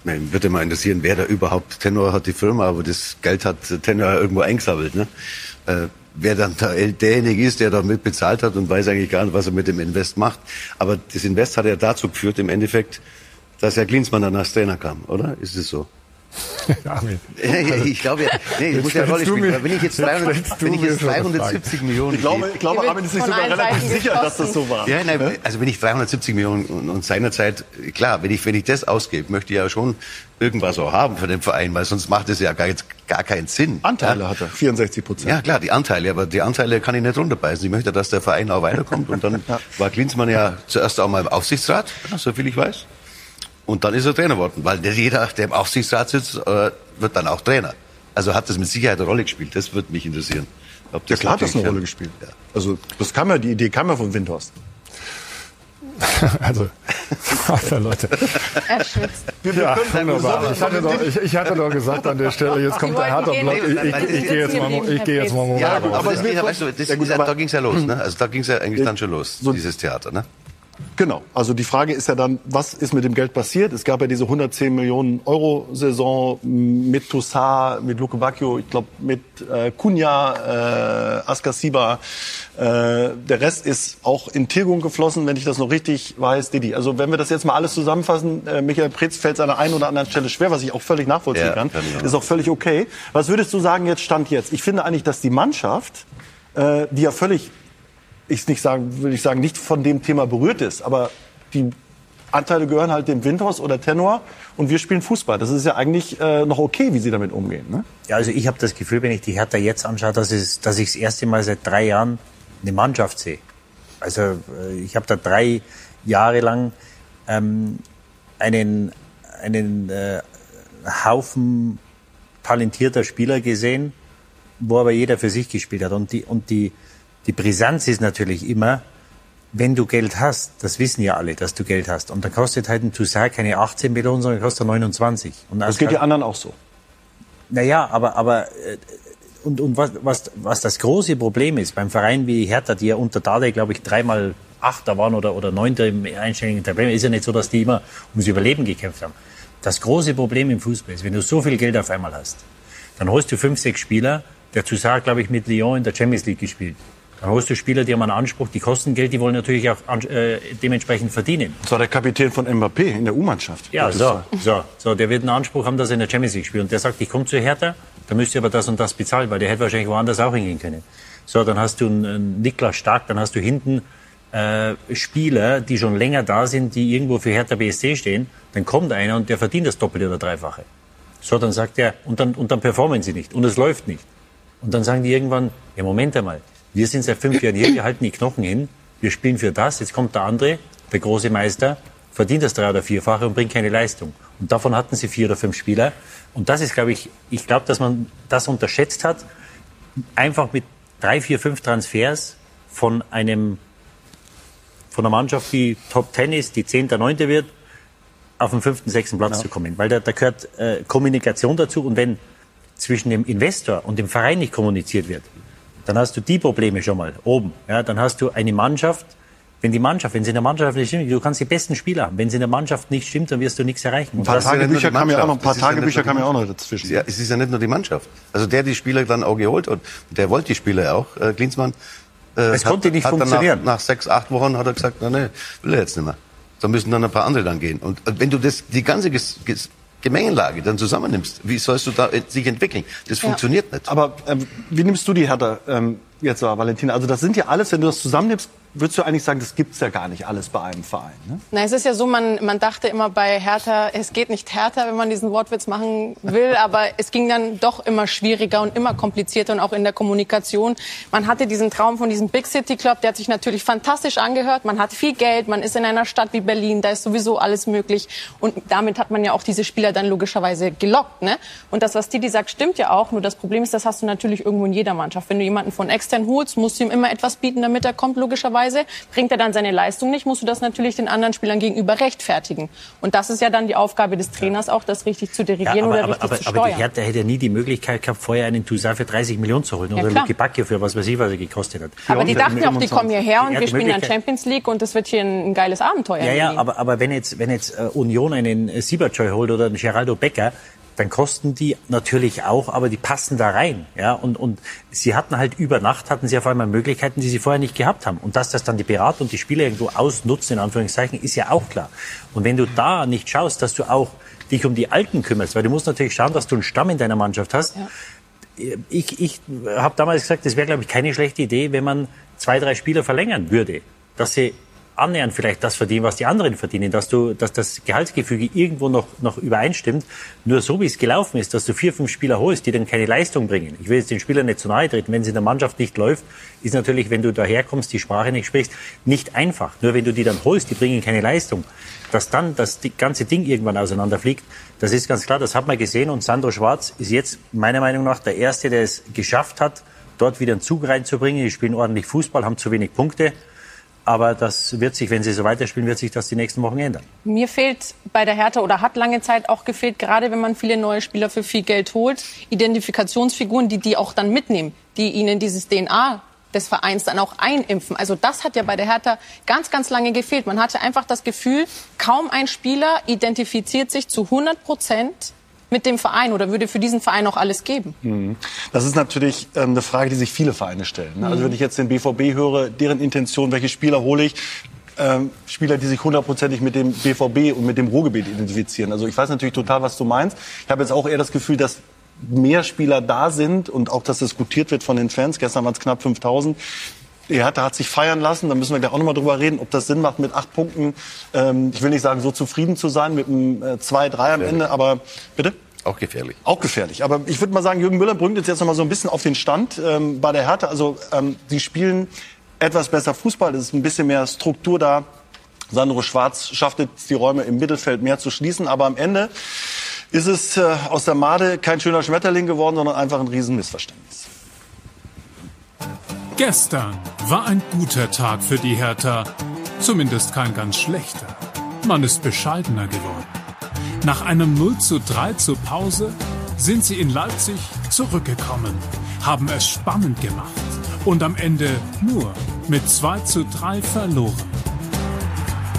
man würde mal interessieren, wer da überhaupt Tenor hat die Firma, aber das Geld hat Tenor irgendwo eingesammelt. Ne? Äh, wer dann derjenige ist, der da mit bezahlt hat und weiß eigentlich gar nicht, was er mit dem Invest macht. Aber das Invest hat ja dazu geführt, im Endeffekt, dass Herr Klinsmann dann als Trainer kam, oder? Ist es so? Ja, ich glaube, nee, ich muss ja Rolle spielen. Wenn ich jetzt, 300, wenn ich jetzt 370 Millionen. Ich glaube, ich glaube Armin ist sich sogar relativ sicher, dass das so war. Ja, nein, also wenn ich 370 Millionen und seinerzeit, klar, wenn ich, wenn ich das ausgebe, möchte ich ja schon irgendwas auch haben für den Verein, weil sonst macht es ja gar, gar keinen Sinn. Anteile ja. hat er, 64 Prozent. Ja, klar, die Anteile, aber die Anteile kann ich nicht runterbeißen. Ich möchte, dass der Verein auch weiterkommt. Und dann ja. war Klinsmann ja zuerst auch mal im Aufsichtsrat, so viel ich weiß. Und dann ist er Trainer geworden, weil nicht jeder, der im Aufsichtsrat sitzt, äh, wird dann auch Trainer. Also hat das mit Sicherheit eine Rolle gespielt. Das würde mich interessieren. Ob das ja, klar hat das eine Rolle gespielt. Ja. Also das kam ja, die Idee kam ja von Windhorst. also, Leute. Er schwitzt. Ja, wunderbar. Ich hatte, doch, ich, ich, hatte doch gesagt an der Stelle, jetzt kommt der Hertha-Block. Ich, ich, ich gehe jetzt mal, ich gehe jetzt mal. Ja, aber, aber das, weißt du, das, ja, da ging es ja los. Ne? Also da ging es ja eigentlich dann schon los, so, dieses Theater. Ne? Genau. Also die Frage ist ja dann, was ist mit dem Geld passiert? Es gab ja diese 110 Millionen Euro Saison mit Toussaint, mit Luke Bacchio, ich glaube mit äh, Kunja, äh, Askasiba. Äh, der Rest ist auch in Tilgung geflossen, wenn ich das noch richtig weiß, Didi. Also wenn wir das jetzt mal alles zusammenfassen, äh, Michael Pretz fällt es an der einen oder anderen Stelle schwer, was ich auch völlig nachvollziehen ja, kann. kann ist auch völlig okay. Was würdest du sagen, jetzt Stand jetzt? Ich finde eigentlich, dass die Mannschaft, äh, die ja völlig ich nicht sagen, würde ich sagen, nicht von dem Thema berührt ist, aber die Anteile gehören halt dem Windhaus oder Tenor und wir spielen Fußball. Das ist ja eigentlich äh, noch okay, wie sie damit umgehen. Ne? Ja, also ich habe das Gefühl, wenn ich die Hertha jetzt anschaue, dass, es, dass ich das erste Mal seit drei Jahren eine Mannschaft sehe. Also äh, ich habe da drei Jahre lang ähm, einen, einen äh, Haufen talentierter Spieler gesehen, wo aber jeder für sich gespielt hat. Und die, und die, die Brisanz ist natürlich immer, wenn du Geld hast, das wissen ja alle, dass du Geld hast. Und dann kostet halt ein Toussaint keine 18 Millionen, sondern kostet 29. Und das geht die anderen auch so. Naja, aber, aber, äh, und, und was, was, was das große Problem ist beim Verein wie Hertha, die ja unter Dade, glaube ich, dreimal Achter waren oder, oder Neunter im einstelligen Tabellen. Ist ja nicht so, dass die immer ums Überleben gekämpft haben. Das große Problem im Fußball ist, wenn du so viel Geld auf einmal hast, dann holst du fünf, sechs Spieler. Der Toussaint, glaube ich, mit Lyon in der Champions League gespielt. Dann holst du Spieler, die haben einen Anspruch, die kosten Geld, die wollen natürlich auch äh, dementsprechend verdienen. Das war der Kapitän von Mbappé in der U-Mannschaft. Ja, so, so, so. Der wird einen Anspruch haben, dass er in der Champions League spielt. Und der sagt, ich komme zu Hertha, da müsst ihr aber das und das bezahlen, weil der hätte wahrscheinlich woanders auch hingehen können. So, dann hast du einen, Niklas Stark, dann hast du hinten äh, Spieler, die schon länger da sind, die irgendwo für Hertha BSC stehen. Dann kommt einer und der verdient das Doppelte oder Dreifache. So, dann sagt er, und dann, und dann performen sie nicht und es läuft nicht. Und dann sagen die irgendwann, ja, Moment einmal, wir sind seit fünf Jahren hier, wir halten die Knochen hin, wir spielen für das, jetzt kommt der andere, der große Meister, verdient das drei- oder vierfache und bringt keine Leistung. Und davon hatten sie vier oder fünf Spieler. Und das ist, glaube ich, ich glaube, dass man das unterschätzt hat, einfach mit drei, vier, fünf Transfers von einem, von einer Mannschaft, die Top Ten ist, die Zehnter, Neunte wird, auf den fünften, sechsten Platz ja. zu kommen. Weil da, da gehört äh, Kommunikation dazu. Und wenn zwischen dem Investor und dem Verein nicht kommuniziert wird, dann hast du die Probleme schon mal oben. Ja, dann hast du eine Mannschaft, wenn die Mannschaft, wenn sie in der Mannschaft nicht stimmt, du kannst die besten Spieler haben. Wenn sie in der Mannschaft nicht stimmt, dann wirst du nichts erreichen. Ein paar Tagebücher ja kamen ja auch noch, ein paar Tagebücher kamen ja auch noch dazwischen. Ja, es ist ja nicht nur die Mannschaft. Also der die Spieler dann auch geholt und der wollte die Spieler auch, äh, Klinsmann. Äh, es hat, konnte nicht funktionieren. Nach, nach, sechs, acht Wochen hat er gesagt, na ne, will er jetzt nicht mehr. Da müssen dann ein paar andere dann gehen. Und äh, wenn du das, die ganze Ges Ges Gemengelage dann zusammennimmst, wie sollst du da äh, sich entwickeln? Das ja. funktioniert nicht. Aber ähm, wie nimmst du die Hertha ähm, jetzt, Valentina? Also das sind ja alles, wenn du das zusammennimmst, würdest du eigentlich sagen, das gibt's ja gar nicht alles bei einem Verein? Ne? Na, es ist ja so, man, man dachte immer bei Hertha, es geht nicht härter, wenn man diesen Wortwitz machen will, aber es ging dann doch immer schwieriger und immer komplizierter und auch in der Kommunikation. Man hatte diesen Traum von diesem Big City Club, der hat sich natürlich fantastisch angehört. Man hat viel Geld, man ist in einer Stadt wie Berlin, da ist sowieso alles möglich und damit hat man ja auch diese Spieler dann logischerweise gelockt. Ne? Und das, was Didi sagt, stimmt ja auch. Nur das Problem ist, das hast du natürlich irgendwo in jeder Mannschaft. Wenn du jemanden von extern holst, musst du ihm immer etwas bieten, damit er kommt, logischerweise Weise. Bringt er dann seine Leistung nicht, musst du das natürlich den anderen Spielern gegenüber rechtfertigen. Und das ist ja dann die Aufgabe des Trainers auch, das richtig zu dirigieren ja, aber, oder richtig aber, zu steuern. Aber die Hertha hätte ja nie die Möglichkeit gehabt, vorher einen Toussaint für 30 Millionen zu holen. Ja, oder Luki Bacchio für was weiß ich, was er gekostet hat. Aber die dachten auch, die kommen hierher und wir spielen dann Champions League und das wird hier ein, ein geiles Abenteuer. Ja, ja, aber, aber wenn jetzt, wenn jetzt äh, Union einen äh, Siebertscheu holt oder einen Geraldo Becker, dann kosten die natürlich auch, aber die passen da rein. Ja? Und, und sie hatten halt über Nacht, hatten sie auf einmal Möglichkeiten, die sie vorher nicht gehabt haben. Und dass das dann die Berater und die Spieler irgendwo ausnutzen, in Anführungszeichen, ist ja auch klar. Und wenn du da nicht schaust, dass du auch dich um die Alten kümmerst, weil du musst natürlich schauen, dass du einen Stamm in deiner Mannschaft hast. Ja. Ich, ich habe damals gesagt, das wäre, glaube ich, keine schlechte Idee, wenn man zwei, drei Spieler verlängern würde. Dass sie annähernd vielleicht das verdienen, was die anderen verdienen, dass du, dass das Gehaltsgefüge irgendwo noch, noch übereinstimmt. Nur so wie es gelaufen ist, dass du vier, fünf Spieler holst, die dann keine Leistung bringen. Ich will jetzt den Spielern nicht zu nahe treten. Wenn es in der Mannschaft nicht läuft, ist natürlich, wenn du daherkommst, die Sprache nicht sprichst, nicht einfach. Nur wenn du die dann holst, die bringen keine Leistung. Dass dann das ganze Ding irgendwann auseinanderfliegt, das ist ganz klar, das hat man gesehen. Und Sandro Schwarz ist jetzt meiner Meinung nach der Erste, der es geschafft hat, dort wieder einen Zug reinzubringen. Die spielen ordentlich Fußball, haben zu wenig Punkte. Aber das wird sich, wenn sie so weiterspielen, wird sich das die nächsten Wochen ändern. Mir fehlt bei der Hertha oder hat lange Zeit auch gefehlt, gerade wenn man viele neue Spieler für viel Geld holt, Identifikationsfiguren, die die auch dann mitnehmen, die ihnen dieses DNA des Vereins dann auch einimpfen. Also das hat ja bei der Hertha ganz, ganz lange gefehlt. Man hatte einfach das Gefühl, kaum ein Spieler identifiziert sich zu 100 Prozent mit dem Verein oder würde für diesen Verein auch alles geben? Mhm. Das ist natürlich ähm, eine Frage, die sich viele Vereine stellen. Ne? Also mhm. wenn ich jetzt den BVB höre, deren Intention, welche Spieler hole ich, ähm, Spieler, die sich hundertprozentig mit dem BVB und mit dem Ruhrgebiet identifizieren. Also ich weiß natürlich total, was du meinst. Ich habe jetzt auch eher das Gefühl, dass mehr Spieler da sind und auch das diskutiert wird von den Fans. Gestern waren es knapp 5000, die Hertha hat sich feiern lassen. Da müssen wir gleich auch nochmal drüber reden, ob das Sinn macht, mit acht Punkten, ähm, ich will nicht sagen, so zufrieden zu sein, mit einem äh, 2-3 am Ende, aber bitte? Auch gefährlich. Auch gefährlich. Aber ich würde mal sagen, Jürgen Müller bringt uns jetzt noch mal so ein bisschen auf den Stand ähm, bei der Hertha. Also ähm, sie spielen etwas besser Fußball. Es ist ein bisschen mehr Struktur da. Sandro Schwarz schafft es, die Räume im Mittelfeld mehr zu schließen. Aber am Ende ist es äh, aus der Made kein schöner Schmetterling geworden, sondern einfach ein Riesenmissverständnis. Gestern war ein guter Tag für die Hertha. Zumindest kein ganz schlechter. Man ist bescheidener geworden. Nach einem 0 zu 3 zur Pause sind sie in Leipzig zurückgekommen, haben es spannend gemacht und am Ende nur mit 2 zu 3 verloren.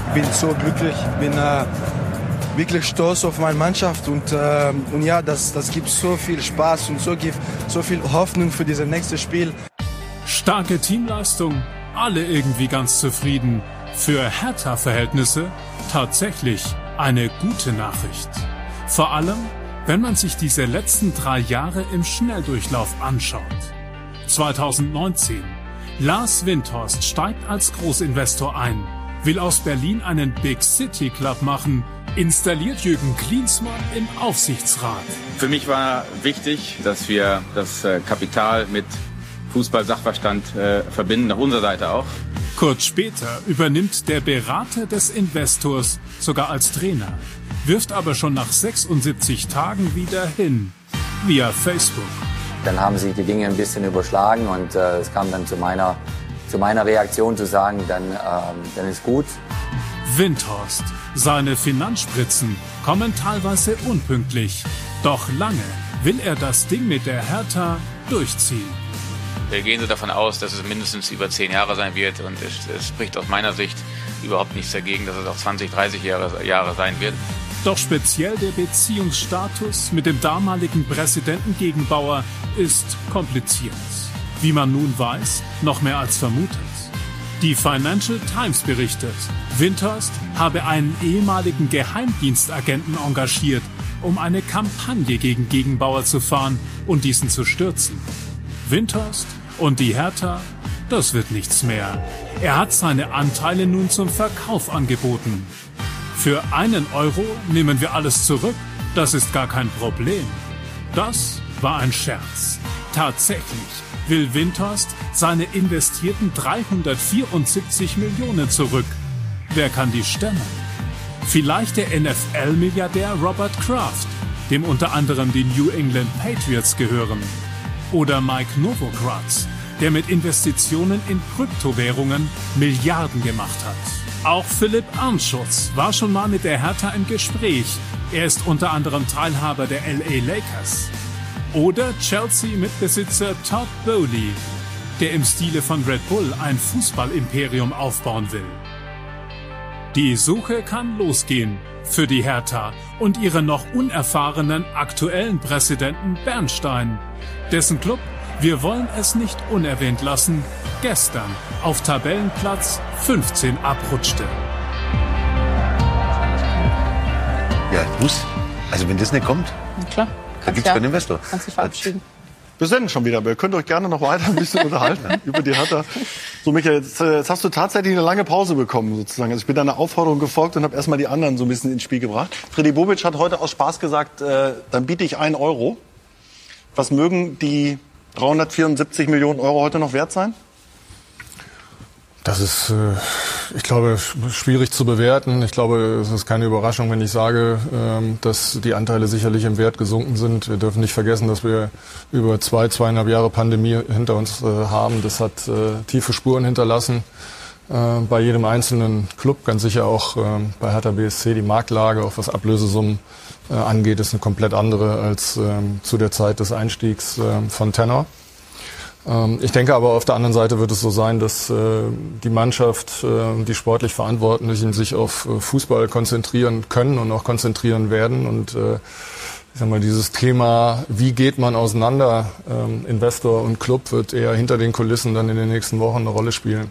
Ich bin so glücklich, bin äh, wirklich stolz auf meine Mannschaft und, äh, und ja, das, das gibt so viel Spaß und so gibt so viel Hoffnung für dieses nächste Spiel. Starke Teamleistung, alle irgendwie ganz zufrieden. Für Hertha-Verhältnisse tatsächlich eine gute Nachricht. Vor allem, wenn man sich diese letzten drei Jahre im Schnelldurchlauf anschaut. 2019. Lars Windhorst steigt als Großinvestor ein, will aus Berlin einen Big City Club machen, installiert Jürgen Klinsmann im Aufsichtsrat. Für mich war wichtig, dass wir das äh, Kapital mit Fußball-Sachverstand äh, verbinden, nach unserer Seite auch. Kurz später übernimmt der Berater des Investors sogar als Trainer, wirft aber schon nach 76 Tagen wieder hin, via Facebook. Dann haben sich die Dinge ein bisschen überschlagen und äh, es kam dann zu meiner, zu meiner Reaktion zu sagen, dann, ähm, dann ist gut. Windhorst. Seine Finanzspritzen kommen teilweise unpünktlich. Doch lange will er das Ding mit der Hertha durchziehen. Wir gehen so davon aus, dass es mindestens über zehn Jahre sein wird und es, es spricht aus meiner Sicht überhaupt nichts dagegen, dass es auch 20, 30 Jahre, Jahre sein wird. Doch speziell der Beziehungsstatus mit dem damaligen Präsidenten Gegenbauer ist kompliziert. Wie man nun weiß, noch mehr als vermutet. Die Financial Times berichtet, Windhurst habe einen ehemaligen Geheimdienstagenten engagiert, um eine Kampagne gegen Gegenbauer zu fahren und diesen zu stürzen. Windhurst und die Hertha, das wird nichts mehr. Er hat seine Anteile nun zum Verkauf angeboten. Für einen Euro nehmen wir alles zurück, das ist gar kein Problem. Das war ein Scherz. Tatsächlich will Windhorst seine investierten 374 Millionen zurück. Wer kann die stemmen? Vielleicht der NFL-Milliardär Robert Kraft, dem unter anderem die New England Patriots gehören. Oder Mike Novogratz, der mit Investitionen in Kryptowährungen Milliarden gemacht hat. Auch Philipp Arnschutz war schon mal mit der Hertha im Gespräch. Er ist unter anderem Teilhaber der LA Lakers. Oder Chelsea-Mitbesitzer Todd Bowley, der im Stile von Red Bull ein Fußballimperium aufbauen will. Die Suche kann losgehen für die Hertha und ihren noch unerfahrenen aktuellen Präsidenten Bernstein, dessen Club, wir wollen es nicht unerwähnt lassen, gestern auf Tabellenplatz 15 abrutschte. Ja, muss. Also wenn das nicht kommt, Na klar. da gibt's ja. keinen Investor. Kannst dich verabschieden. Wir senden schon wieder. Ihr könnt euch gerne noch weiter ein bisschen unterhalten über die Hertha. So, Michael, jetzt, äh, jetzt hast du tatsächlich eine lange Pause bekommen, sozusagen. Also ich bin deiner Aufforderung gefolgt und habe erstmal die anderen so ein bisschen ins Spiel gebracht. Freddy Bobic hat heute aus Spaß gesagt, äh, dann biete ich einen Euro. Was mögen die 374 Millionen Euro heute noch wert sein? Das ist, äh, ich glaube, sch- schwierig zu bewerten. Ich glaube, es ist keine Überraschung, wenn ich sage, ähm, dass die Anteile sicherlich im Wert gesunken sind. Wir dürfen nicht vergessen, dass wir über zwei, zweieinhalb Jahre Pandemie hinter uns äh, haben. Das hat äh, tiefe Spuren hinterlassen bei jedem einzelnen Club. Ganz sicher auch ähm, bei Hertha BSC. Die Marktlage, auch was Ablösesummen äh, angeht, ist eine komplett andere als ähm, zu der Zeit des Einstiegs ähm, von Tenor. Ähm, Ich denke aber auf der anderen Seite wird es so sein, dass äh, die Mannschaft, äh, die sportlich Verantwortlichen sich auf äh, Fußball konzentrieren können und auch konzentrieren werden. Und äh, ich sag mal, dieses Thema, wie geht man auseinander, ähm, Investor und Club, wird eher hinter den Kulissen dann in den nächsten Wochen eine Rolle spielen.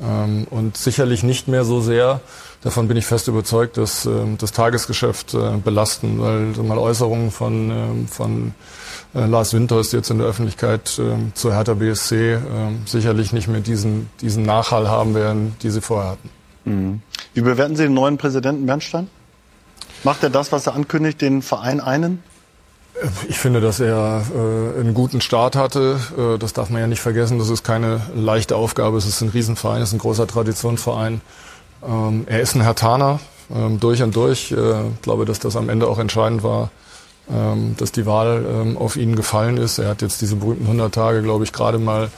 Ähm, Und sicherlich nicht mehr so sehr, davon bin ich fest überzeugt, dass ähm, das Tagesgeschäft äh, belasten, weil so mal Äußerungen von, ähm, von äh, Lars Winters jetzt in der Öffentlichkeit ähm, zur Hertha BSC sicherlich nicht mehr diesen, diesen Nachhall haben werden, die sie vorher hatten. Wie bewerten Sie den neuen Präsidenten Bernstein? Macht er das, was er ankündigt, den Verein einen? Ich finde, dass er äh, einen guten Start hatte. Äh, das darf man ja nicht vergessen. Das ist keine leichte Aufgabe. Es ist ein Riesenverein, es ist ein großer Traditionsverein. Ähm, er ist ein Hertaner, ähm, durch und durch. Äh, ich glaube, dass das am Ende auch entscheidend war, ähm, dass die Wahl ähm, auf ihn gefallen ist. Er hat jetzt diese berühmten 100 Tage, glaube ich, gerade mal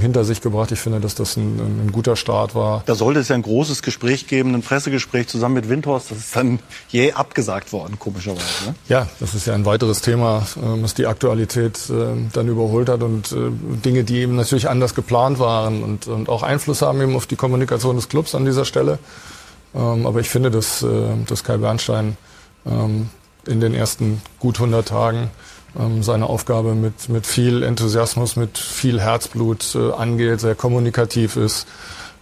hinter sich gebracht. Ich finde, dass das ein, ein, guter Start war. Da sollte es ja ein großes Gespräch geben, ein Pressegespräch zusammen mit Windhorst. Das ist dann jäh abgesagt worden, komischerweise. Ne? Ja, das ist ja ein weiteres Thema, ähm, was die Aktualität äh, dann überholt hat und äh, Dinge, die eben natürlich anders geplant waren und, und auch Einfluss haben eben auf die Kommunikation des Clubs an dieser Stelle. Ähm, aber ich finde, dass, äh, dass Kai Bernstein in den ersten gut 100 Tagen ähm, seine Aufgabe mit, mit viel Enthusiasmus, mit viel Herzblut äh, angeht, sehr kommunikativ ist.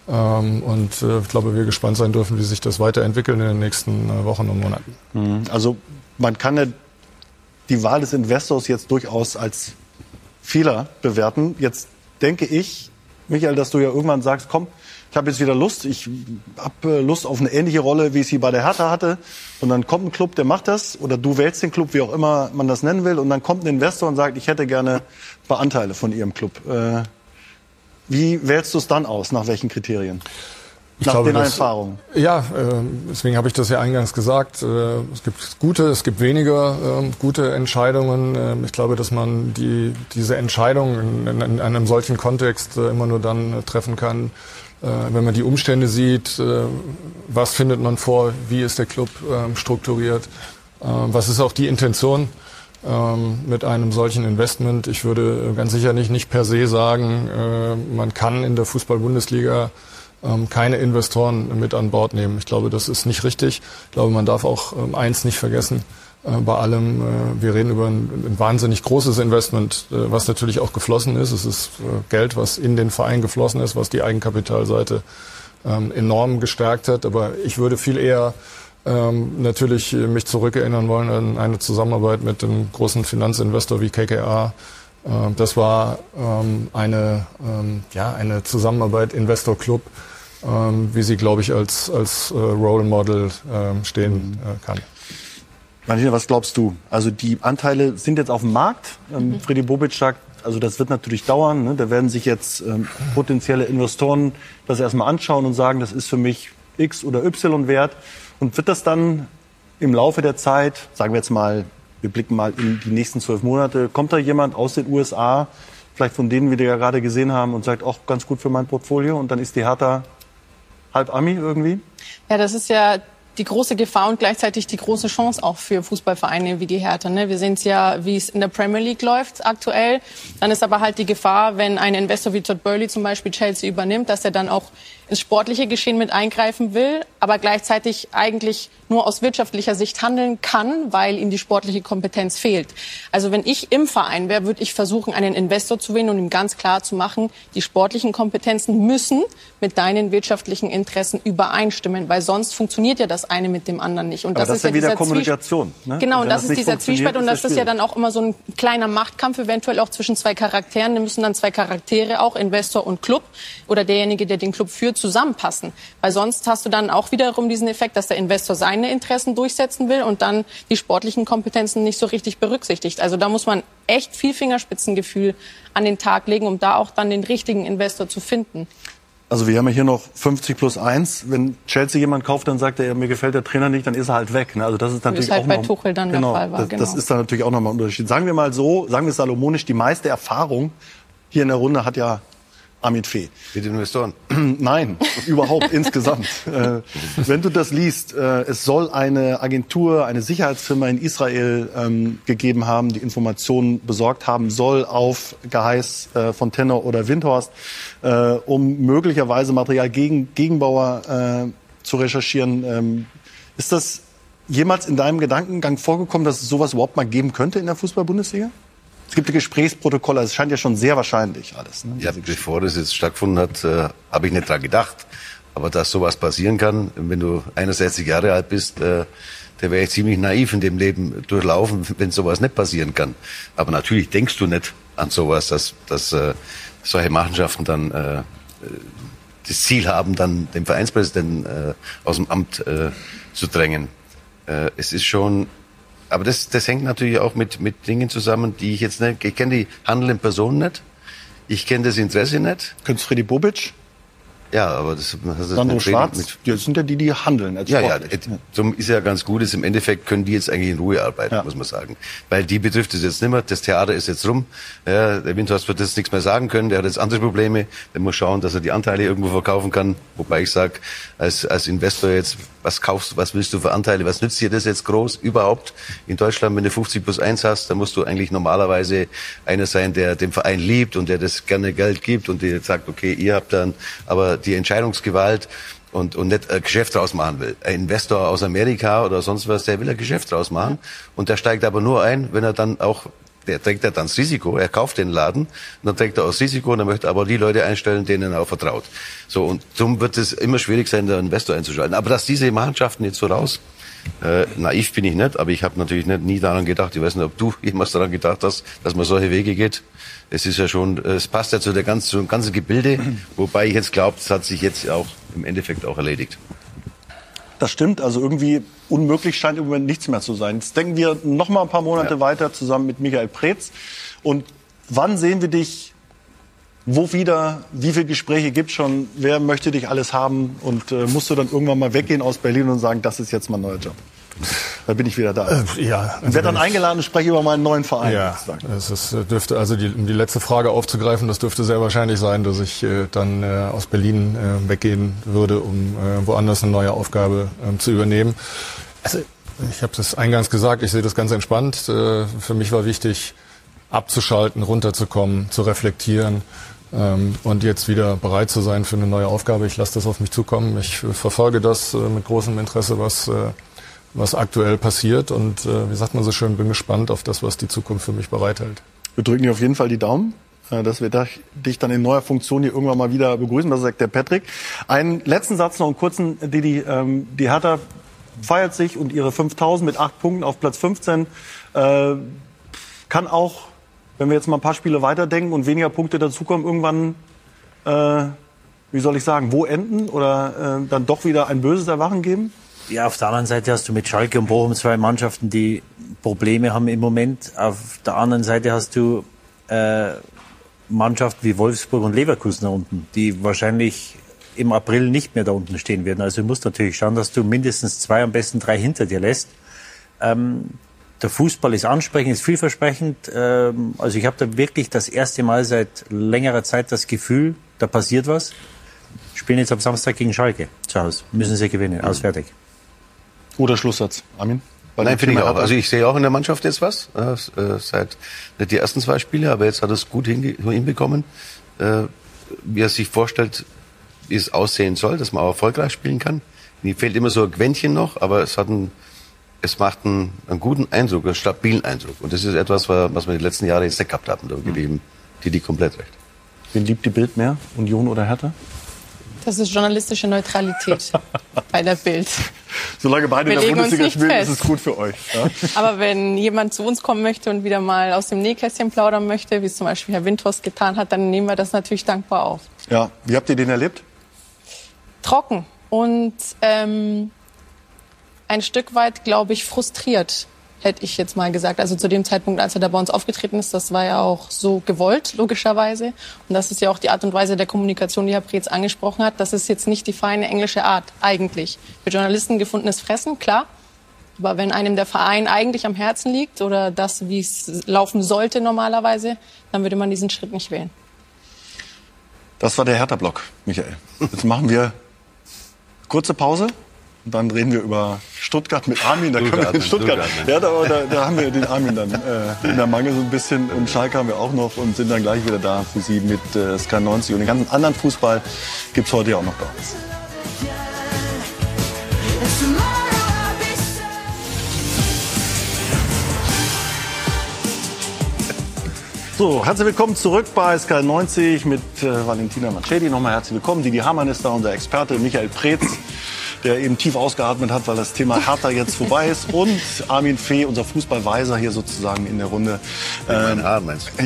Ähm, und äh, ich glaube, wir gespannt sein dürfen, wie sich das weiterentwickelt in den nächsten äh, Wochen und Monaten. Mhm. Also man kann ja die Wahl des Investors jetzt durchaus als Fehler bewerten. Jetzt denke ich, Michael, dass du ja irgendwann sagst, komm, ich habe jetzt wieder Lust, ich habe äh, Lust auf eine ähnliche Rolle, wie ich sie bei der Hertha hatte. Und dann kommt ein Club, der macht das, oder du wählst den Club, wie auch immer man das nennen will, und dann kommt ein Investor und sagt, ich hätte gerne ein paar Anteile von ihrem Club. Äh, wie wählst du es dann aus? Nach welchen Kriterien? Ich Nach glaube, den das, Erfahrungen. Ja, äh, deswegen habe ich das ja eingangs gesagt. Es gibt gute, es gibt weniger äh, gute Entscheidungen. Ähm, ich glaube, dass man die, diese Entscheidung in, in, in einem solchen Kontext immer nur dann treffen kann, wenn man die Umstände sieht, äh, was findet man vor, wie ist der Club ähm, strukturiert, ähm, was ist auch die Intention ähm, mit einem solchen Investment. Ich würde ganz sicher nicht, nicht per se sagen, äh, man kann in der Fußball-Bundesliga keine Investoren mit an Bord nehmen. Ich glaube, das ist nicht richtig. Ich glaube, man darf auch eins nicht vergessen. Äh, bei allem, äh, wir reden über ein, wahnsinnig großes Investment, äh, was natürlich auch geflossen ist. Es ist Geld, was in den Verein geflossen ist, was die Eigenkapitalseite ähm, enorm gestärkt hat. Aber ich würde viel eher ähm, natürlich mich zurückerinnern wollen an eine Zusammenarbeit mit einem großen Finanzinvestor wie KKA. Ähm, das war eine, ja, eine Zusammenarbeit Investor Club, wie sie, glaube ich, als, als Role Model stehen kann. Martina, was glaubst du? Also die Anteile sind jetzt auf dem Markt. Ähm, mhm. Freddy Bobic sagt, also das wird natürlich dauern. Ne? Da werden sich jetzt ähm, potenzielle Investoren das erstmal anschauen und sagen, das ist für mich X oder Y wert. Und wird das dann im Laufe der Zeit, sagen wir jetzt mal, wir blicken mal in die nächsten zwölf Monate, kommt da jemand aus den USA, vielleicht von denen, wie wir ja gerade gesehen haben, und sagt, auch ganz gut für mein Portfolio und dann ist die Hertha halb Ami irgendwie? Ja, das ist ja die große Gefahr und gleichzeitig die große Chance auch für Fußballvereine wie die Hertha. Ne? Wir sehen es ja, wie es in der Premier League läuft aktuell. Dann ist aber halt die Gefahr, wenn ein Investor wie Todd Burley zum Beispiel Chelsea übernimmt, dass er dann auch ins sportliche Geschehen mit eingreifen will, aber gleichzeitig eigentlich nur aus wirtschaftlicher Sicht handeln kann, weil ihm die sportliche Kompetenz fehlt. Also wenn ich im Verein wäre, würde ich versuchen, einen Investor zu wählen und ihm ganz klar zu machen, die sportlichen Kompetenzen müssen mit deinen wirtschaftlichen Interessen übereinstimmen, weil sonst funktioniert ja das eine mit dem anderen nicht. Und das, das, ist ja wieder Kommunikation. Ne? Genau, und das, das ist dieser Zwiespalt und das ist ja dann auch immer so ein kleiner Machtkampf, eventuell auch zwischen zwei Charakteren. Da müssen dann zwei Charaktere auch, Investor und Club oder derjenige, der den Club führt, zusammenpassen. Weil sonst hast du dann auch wiederum diesen Effekt, dass der Investor seine Interessen durchsetzen will und dann die sportlichen Kompetenzen nicht so richtig berücksichtigt. Also da muss man echt viel Fingerspitzengefühl an den Tag legen, um da auch dann den richtigen Investor zu finden. Also wir haben ja hier noch 50 plus 1. Wenn Chelsea jemand kauft, dann sagt er, mir gefällt der Trainer nicht, dann ist er halt weg. Ne? Also das ist natürlich halt auch bei noch, Tuchel dann genau, der Fall war. Das, genau. das ist dann natürlich auch nochmal ein Unterschied. Sagen wir mal so, sagen wir salomonisch, die meiste Erfahrung hier in der Runde hat ja Armin Fee. Mit den Investoren? Nein, überhaupt insgesamt. Äh, wenn du das liest, äh, es soll eine Agentur, eine Sicherheitsfirma in Israel ähm, gegeben haben, die Informationen besorgt haben soll auf Geheiß äh, von Tenor oder Windhorst, äh, um möglicherweise Material gegen Gegenbauer äh, zu recherchieren. Ähm, ist das jemals in deinem Gedankengang vorgekommen, dass es sowas überhaupt mal geben könnte in der Fußball-Bundesliga? Es gibt Gesprächsprotokolle, es scheint ja schon sehr wahrscheinlich alles. Ne? Ja, bevor das jetzt stattgefunden hat, äh, habe ich nicht dran gedacht. Aber dass sowas passieren kann, wenn du 61 Jahre alt bist, äh, da wäre ich ziemlich naiv in dem Leben durchlaufen, wenn sowas nicht passieren kann. Aber natürlich denkst du nicht an sowas, dass, dass äh, solche Machenschaften dann äh, das Ziel haben, dann den Vereinspräsidenten äh, aus dem Amt äh, zu drängen. Äh, es ist schon aber das, das hängt natürlich auch mit, mit Dingen zusammen, die ich jetzt nicht, ich kenne die handelnden Personen nicht. Ich kenne das Interesse nicht. Kennst Freddy Bobic? Ja, aber das, das Sandro Schwarz, mit, das sind ja die, die handeln als Ja, ja, zum ist ja ganz gut. Ist, Im Endeffekt können die jetzt eigentlich in Ruhe arbeiten, ja. muss man sagen. Weil die betrifft es jetzt nicht mehr. Das Theater ist jetzt rum. Ja, der Windhorst wird jetzt nichts mehr sagen können. Der hat jetzt andere Probleme. Der muss schauen, dass er die Anteile irgendwo verkaufen kann. Wobei ich sage, als, als Investor jetzt, was kaufst, was willst du für Anteile? Was nützt dir das jetzt groß überhaupt? In Deutschland, wenn du 50 plus 1 hast, dann musst du eigentlich normalerweise einer sein, der den Verein liebt und der das gerne Geld gibt und der sagt, okay, ihr habt dann, aber die Entscheidungsgewalt und, und nicht ein Geschäft draus machen will. Ein Investor aus Amerika oder sonst was, der will ein Geschäft draus machen und der steigt aber nur ein, wenn er dann auch der trägt er dann das Risiko, er kauft den Laden, und dann trägt er auch das Risiko und er möchte aber die Leute einstellen, denen er auch vertraut. So, und darum wird es immer schwierig sein, den Investor einzuschalten. Aber dass diese Mannschaften jetzt so raus, äh, naiv bin ich nicht, aber ich habe natürlich nicht, nie daran gedacht, ich weiß nicht, ob du jemals daran gedacht hast, dass man solche Wege geht es ist ja schon, es passt ja zu der ganzen, zum ganzen Gebilde, wobei ich jetzt glaube, es hat sich jetzt auch im Endeffekt auch erledigt. Das stimmt, also irgendwie unmöglich scheint im Moment nichts mehr zu sein. Jetzt denken wir noch mal ein paar Monate ja. weiter zusammen mit Michael Preetz. Und wann sehen wir dich wo wieder, wie viele Gespräche gibt schon, wer möchte dich alles haben und äh, musst du dann irgendwann mal weggehen aus Berlin und sagen, das ist jetzt mein neuer Job? Da bin ich wieder da. Äh, ja. Also werde dann eingeladen und spreche über meinen neuen Verein. Ja, es ist, äh, dürfte, also die, um die letzte Frage aufzugreifen, das dürfte sehr wahrscheinlich sein, dass ich äh, dann äh, aus Berlin äh, weggehen würde, um äh, woanders eine neue Aufgabe äh, zu übernehmen. Also ich habe es eingangs gesagt, ich sehe das ganz entspannt. Äh, für mich war wichtig, abzuschalten, runterzukommen, zu reflektieren ähm, und jetzt wieder bereit zu sein für eine neue Aufgabe. Ich lasse das auf mich zukommen. Ich äh, verfolge das äh, mit großem Interesse, was äh, was aktuell passiert. Und äh, wie sagt man so schön, bin gespannt auf das, was die Zukunft für mich bereithält. Wir drücken dir auf jeden Fall die Daumen äh, dass wir dich dann in neuer Funktion hier irgendwann mal wieder begrüßen. Das sagt der Patrick. Einen letzten Satz noch, einen kurzen, Didi. Ähm, die Hertha feiert sich und ihre 5000 mit acht Punkten auf Platz 15 äh, kann auch, wenn wir jetzt mal ein paar Spiele weiterdenken und weniger Punkte dazukommen, irgendwann, äh, wie soll ich sagen, wo enden oder äh, dann doch wieder ein böses Erwachen geben? Ja, auf der anderen Seite hast du mit Schalke und Bochum zwei Mannschaften, die Probleme haben im Moment. Auf der anderen Seite hast du äh, Mannschaften wie Wolfsburg und Leverkusen da unten, die wahrscheinlich im April nicht mehr da unten stehen werden. Also du musst natürlich schauen, dass du mindestens zwei, am besten drei hinter dir lässt. Ähm, der Fußball ist ansprechend, ist vielversprechend. Ähm, also ich habe da wirklich das erste Mal seit längerer Zeit das Gefühl, da passiert was. Spielen jetzt am Samstag gegen Schalke zu Hause. Müssen sie gewinnen. Aus, fertig. Guter Schlusssatz. Armin? Weil Nein, finde ich auch. Also ich sehe auch in der Mannschaft jetzt was. Äh, seit nicht die ersten zwei Spiele, aber jetzt hat er es gut hinbekommen. Äh, wie er sich vorstellt, wie es aussehen soll, dass man auch erfolgreich spielen kann. Mir fehlt immer so ein Quäntchen noch, aber es hat einen, es macht einen, einen guten Eindruck, einen stabilen Eindruck. Und das ist etwas, was wir die letzten Jahre jetzt nicht gehabt haben. Da geben die die komplett recht. Wen liebt die Bild mehr? Union oder Hertha? Das ist journalistische Neutralität bei der Bild. Solange beide Wir in der Bundesliga spielen, fest. ist es gut für euch. Ja? Aber wenn jemand zu uns kommen möchte und wieder mal aus dem Nähkästchen plaudern möchte, wie es zum Beispiel Herr Windhorst getan hat, dann nehmen wir das natürlich dankbar auf. Ja, wie habt ihr den erlebt? Trocken und ähm, ein Stück weit, glaube ich, frustriert hätte ich jetzt mal gesagt. Also zu dem Zeitpunkt, als er da bei uns aufgetreten ist, das war ja auch so gewollt, logischerweise. Und das ist ja auch die Art und Weise der Kommunikation, die Herr Preetz angesprochen hat. Das ist jetzt nicht die feine englische Art, eigentlich. Für Journalisten gefundenes Fressen, klar. Aber wenn einem der Verein eigentlich am Herzen liegt oder das, wie es laufen sollte normalerweise, dann würde man diesen Schritt nicht wählen. Das war der Hertha-Block, Michael. Jetzt machen wir kurze Pause. Und dann reden wir über Stuttgart mit Armin. Da Stuttgart, wir Stuttgart. Stuttgart ja, da, da, da, haben wir den Armin dann äh, in der Mangel so ein bisschen. Und Schalke haben wir auch noch und sind dann gleich wieder da für Sie mit äh, Sky 90. Und den ganzen anderen Fußball gibt es heute ja auch noch bei uns. So, herzlich willkommen zurück bei Sky 90 mit äh, Valentina Manchedi. Nochmal herzlich willkommen. Didi Hamann ist da, unser Experte. Michael Preetz der eben tief ausgeatmet hat, weil das Thema Hertha jetzt vorbei ist. Und Armin Fee, unser Fußballweiser hier sozusagen in der Runde. Ähm?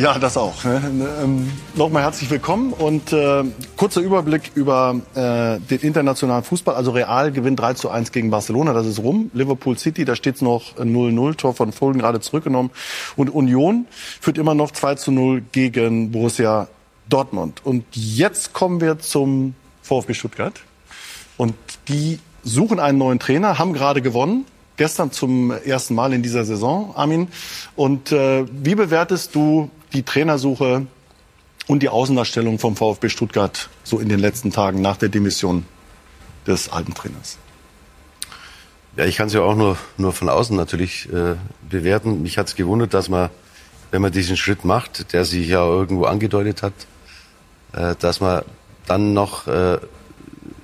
Ja, das auch. Ne? Ähm, Nochmal herzlich willkommen und äh, kurzer Überblick über äh, den internationalen Fußball. Also Real gewinnt 3 zu 1 gegen Barcelona, das ist rum. Liverpool City, da steht es noch 0-0, Tor von Foden gerade zurückgenommen. Und Union führt immer noch 2 zu 0 gegen Borussia Dortmund. Und jetzt kommen wir zum VfB Stuttgart. Und die suchen einen neuen Trainer, haben gerade gewonnen. Gestern zum ersten Mal in dieser Saison, Armin. Und äh, wie bewertest du die Trainersuche und die Außendarstellung vom VfB Stuttgart so in den letzten Tagen nach der Demission des alten Trainers? Ja, ich kann es ja auch nur, nur von außen natürlich äh, bewerten. Mich hat es gewundert, dass man, wenn man diesen Schritt macht, der sich ja irgendwo angedeutet hat, äh, dass man dann noch äh,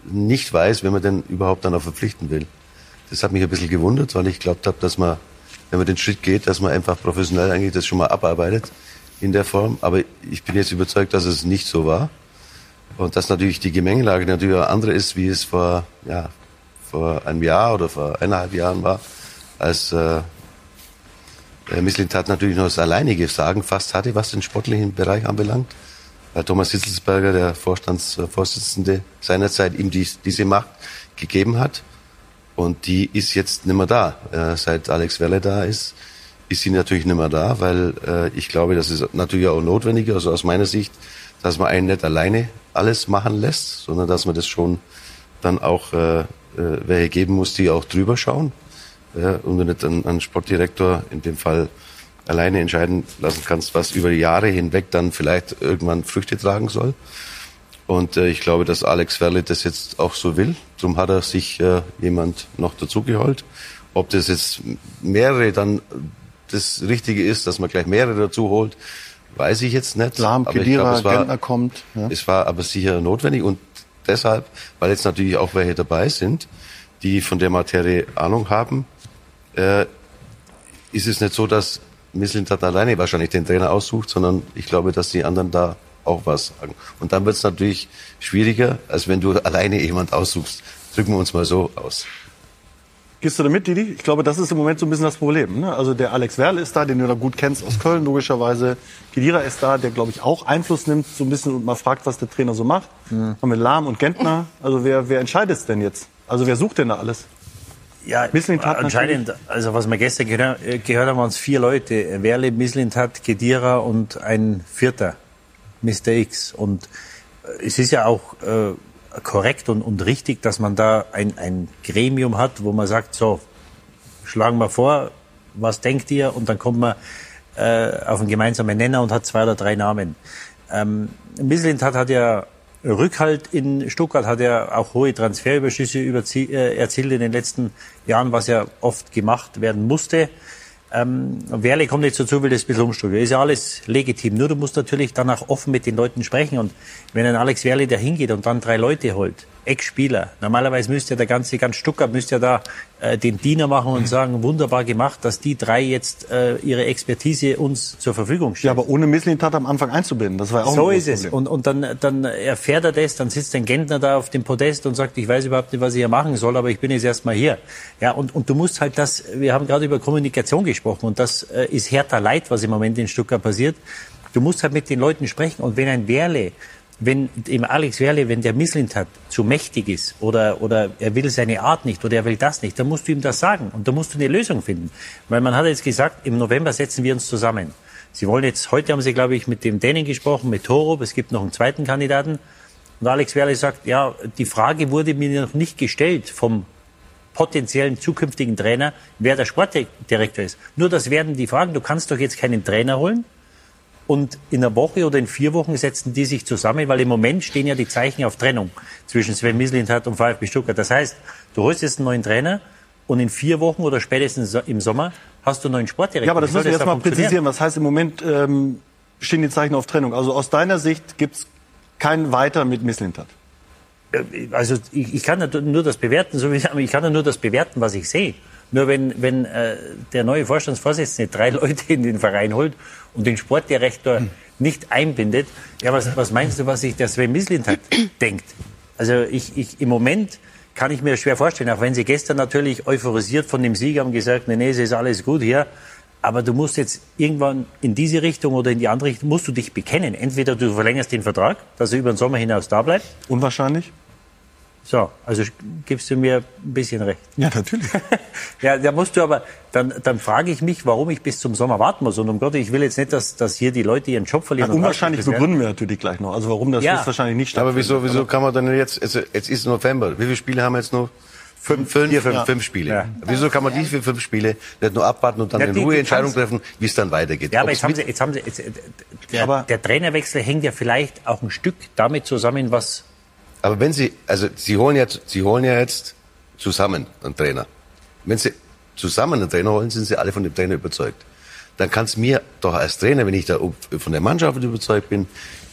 nicht weiß, wenn man denn überhaupt dann auch verpflichten will. Das hat mich ein bisschen gewundert, weil ich glaubt habe, dass man, wenn man den Schritt geht, dass man einfach professionell eigentlich das schon mal abarbeitet in der Form. Aber ich bin jetzt überzeugt, dass es nicht so war. Und dass natürlich die Gemengelage natürlich eine andere ist, wie es vor, ja, vor einem Jahr oder vor eineinhalb Jahren war, als äh, Misslintat natürlich noch das alleinige Sagen fast hatte, was den sportlichen Bereich anbelangt. Weil Thomas Hitzelsberger, der Vorstandsvorsitzende, seinerzeit ihm die, diese Macht gegeben hat. Und die ist jetzt nicht mehr da. Äh, seit Alex Welle da ist, ist sie natürlich nicht mehr da, weil äh, ich glaube, das ist natürlich auch notwendig, also aus meiner Sicht, dass man einen nicht alleine alles machen lässt, sondern dass man das schon dann auch äh, äh, welche geben muss, die auch drüber schauen ja, und nicht einen, einen Sportdirektor in dem Fall alleine entscheiden lassen kannst, was über die Jahre hinweg dann vielleicht irgendwann Früchte tragen soll. Und äh, ich glaube, dass Alex Verle das jetzt auch so will. Darum hat er sich äh, jemand noch dazugeholt. Ob das jetzt mehrere dann das Richtige ist, dass man gleich mehrere dazu holt, weiß ich jetzt nicht. Lahm, Kedira, Gentner kommt. Ja. Es war aber sicher notwendig und deshalb, weil jetzt natürlich auch welche dabei sind, die von der Materie Ahnung haben, äh, ist es nicht so, dass Misslintat alleine wahrscheinlich den Trainer aussucht, sondern ich glaube, dass die anderen da auch was sagen. Und dann wird es natürlich schwieriger, als wenn du alleine jemand aussuchst. Drücken wir uns mal so aus. Gehst du damit, Didi? Ich glaube, das ist im Moment so ein bisschen das Problem. Ne? Also der Alex Werle ist da, den du da gut kennst aus Köln, logischerweise. Kedira ist da, der, glaube ich, auch Einfluss nimmt, so ein bisschen und mal fragt, was der Trainer so macht. Mhm. Und mit Lahm und Gentner. Also wer, wer entscheidet es denn jetzt? Also wer sucht denn da alles? Ja, anscheinend, also was wir gestern gehört, gehört haben, waren es vier Leute. Werle, Mislintat, Kedira und ein vierter, Mr. X. Und äh, es ist ja auch äh, korrekt und, und richtig, dass man da ein, ein Gremium hat, wo man sagt, so, schlagen wir vor, was denkt ihr? Und dann kommt man äh, auf einen gemeinsamen Nenner und hat zwei oder drei Namen. Ähm, Mislintat hat ja Rückhalt in Stuttgart, hat ja auch hohe Transferüberschüsse äh, erzielt in den letzten Jahren, was ja oft gemacht werden musste. Ähm, Werle kommt jetzt dazu, will das ein bisschen umstrukturieren. Ist ja alles legitim. Nur du musst natürlich danach offen mit den Leuten sprechen. Und wenn ein Alex Werle da hingeht und dann drei Leute holt, Ex-Spieler. Normalerweise müsste ja der ganze, ganz Stuttgart müsste ja da äh, den Diener machen und sagen, wunderbar gemacht, dass die drei jetzt äh, ihre Expertise uns zur Verfügung stellen. Ja, aber ohne Misslintat am Anfang einzubinden, das war ja auch So ein ist es. Und, und dann, dann erfährt er das, dann sitzt ein Gentner da auf dem Podest und sagt, ich weiß überhaupt nicht, was ich hier machen soll, aber ich bin jetzt erstmal hier. Ja, und, und du musst halt das, wir haben gerade über Kommunikation gesprochen und das äh, ist härter Leid, was im Moment in Stuttgart passiert. Du musst halt mit den Leuten sprechen und wenn ein Werle wenn eben Alex Werle, wenn der Misslint hat, zu mächtig ist oder, oder er will seine Art nicht oder er will das nicht, dann musst du ihm das sagen und dann musst du eine Lösung finden. Weil man hat jetzt gesagt, im November setzen wir uns zusammen. Sie wollen jetzt, heute haben Sie, glaube ich, mit dem Dänen gesprochen, mit Torup, es gibt noch einen zweiten Kandidaten. Und Alex Werle sagt, ja, die Frage wurde mir noch nicht gestellt vom potenziellen zukünftigen Trainer, wer der Sportdirektor ist. Nur das werden die Fragen. Du kannst doch jetzt keinen Trainer holen, und in einer Woche oder in vier Wochen setzen die sich zusammen, weil im Moment stehen ja die Zeichen auf Trennung zwischen Sven Mislintat und VfB Stuttgart. Das heißt, du holst jetzt einen neuen Trainer und in vier Wochen oder spätestens im Sommer hast du einen neuen Sportdirektor. Ja, aber das müssen wir jetzt mal präzisieren. Was heißt im Moment ähm, stehen die Zeichen auf Trennung? Also aus deiner Sicht gibt es kein Weiter mit Mislintat? Äh, also ich, ich kann nur das bewerten, so wie ich kann nur das bewerten, was ich sehe. Nur wenn, wenn äh, der neue Vorstandsvorsitzende drei Leute in den Verein holt und den Sportdirektor hm. nicht einbindet, ja, was, was meinst du, was sich der Sven Mislintat denkt? Also ich, ich, im Moment kann ich mir schwer vorstellen, auch wenn sie gestern natürlich euphorisiert von dem Sieg haben gesagt, nee, nee, es ist alles gut hier. Aber du musst jetzt irgendwann in diese Richtung oder in die andere Richtung, musst du dich bekennen. Entweder du verlängerst den Vertrag, dass er über den Sommer hinaus da bleibt. Unwahrscheinlich? So, also gibst du mir ein bisschen recht. Ja, natürlich. ja, da musst du aber, dann, dann frage ich mich, warum ich bis zum Sommer warten muss. Und um Gott, ich will jetzt nicht, dass, dass hier die Leute ihren Job verlieren. Ja, unwahrscheinlich begründen wir natürlich gleich noch. Also warum das ja. wahrscheinlich nicht stattfindet. Aber wieso, wieso kann man dann jetzt, also jetzt ist November, wie viele Spiele haben wir jetzt noch? Fünf, fünf, vier, fünf, ja. fünf Spiele. Ja. Wieso kann man die vier, fünf Spiele nicht nur abwarten und dann ja, in Ruhe Entscheidungen treffen, wie es dann weitergeht? Ja, aber jetzt haben Sie, jetzt haben Sie, jetzt, der, aber der Trainerwechsel hängt ja vielleicht auch ein Stück damit zusammen, was aber wenn Sie, also Sie holen ja, Sie holen ja jetzt zusammen einen Trainer. Wenn Sie zusammen einen Trainer holen, sind Sie alle von dem Trainer überzeugt. Dann kann es mir doch als Trainer, wenn ich da von der Mannschaft überzeugt bin,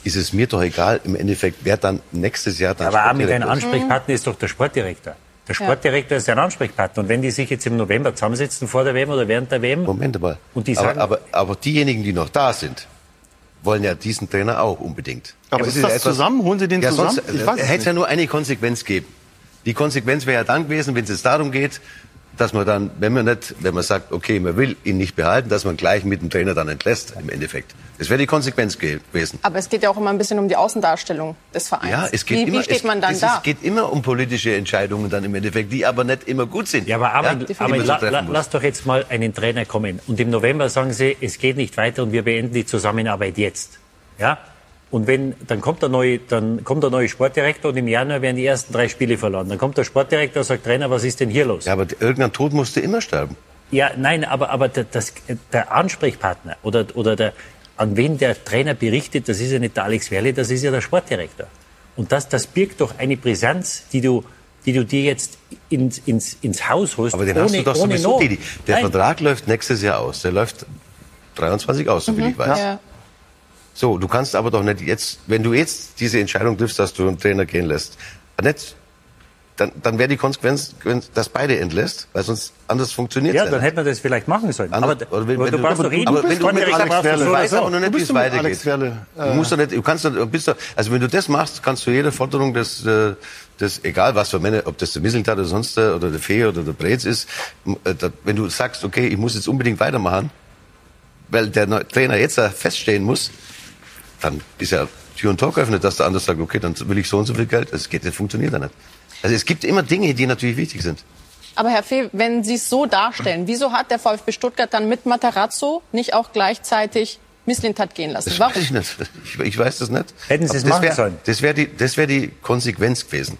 ist es mir doch egal im Endeffekt, wer dann nächstes Jahr dann Aber Armin, dein Ansprechpartner ist doch der Sportdirektor. Der Sportdirektor ja. ist ein Ansprechpartner. Und wenn die sich jetzt im November zusammensetzen vor der WM oder während der WM. Moment mal. Und die sagen, aber, aber, aber diejenigen, die noch da sind, wollen ja diesen Trainer auch unbedingt. Aber ja, ist das etwas, zusammen? Holen Sie den ja, zusammen? Sonst, ich weiß hätte ja nur eine Konsequenz geben. Die Konsequenz wäre ja dann gewesen, wenn es darum geht, dass man dann, wenn man nicht, wenn man sagt, okay, man will ihn nicht behalten, dass man gleich mit dem Trainer dann entlässt im Endeffekt. Das wäre die Konsequenz gewesen. Aber es geht ja auch immer ein bisschen um die Außendarstellung des Vereins. Ja, es geht wie, immer, wie steht man dann es, da? Es geht immer um politische Entscheidungen dann im Endeffekt, die aber nicht immer gut sind. Ja, aber, aber, ja, aber la, la, lass doch jetzt mal einen Trainer kommen. Und im November sagen Sie, es geht nicht weiter und wir beenden die Zusammenarbeit jetzt. Ja? Und wenn, dann kommt der neue, dann kommt der neue Sportdirektor und im Januar werden die ersten drei Spiele verloren. Dann kommt der Sportdirektor und sagt, Trainer, was ist denn hier los? Ja, aber irgendein Tod musste immer sterben. Ja, nein, aber, aber der, das, der Ansprechpartner oder, oder der, an wen der Trainer berichtet, das ist ja nicht der Alex Werle, das ist ja der Sportdirektor. Und das, das birgt doch eine Brisanz, die du, die du dir jetzt ins, ins, ins Haus holst. Aber den ohne, hast du doch sowieso, Didi. Der nein. Vertrag läuft nächstes Jahr aus. Der läuft 23 aus, so viel mhm. ich weiß. Ja. So, du kannst aber doch nicht jetzt, wenn du jetzt diese Entscheidung triffst, dass du einen Trainer gehen lässt, nicht, dann, dann wäre die Konsequenz, dass beide entlässt, weil sonst anders funktioniert Ja, dann hätte man das vielleicht machen sollen. aber, oder wenn, wenn du, brauchst doch reden, aber wenn du mit Alex Werle, weißt aber noch nicht, wie es weitergeht. Werle, äh du musst doch nicht, du kannst doch, bist doch, also wenn du das machst, kannst du jede Forderung des, äh, des egal was für Männer, ob das der Misseltat oder sonst der, oder der Fee oder der Brez ist, äh, wenn du sagst, okay, ich muss jetzt unbedingt weitermachen, weil der Trainer jetzt feststehen muss, dann ist ja Tür und Tor geöffnet, dass der andere sagt, okay, dann will ich so und so viel Geld. Das geht, das funktioniert ja nicht. Also es gibt immer Dinge, die natürlich wichtig sind. Aber Herr Fee, wenn Sie es so darstellen, wieso hat der VfB Stuttgart dann mit Matarazzo nicht auch gleichzeitig Misslintat gehen lassen? Das Warum? weiß ich nicht. Ich, ich, weiß das nicht. Hätten Sie es machen wär, sollen? Das wäre die, das wär die Konsequenz gewesen.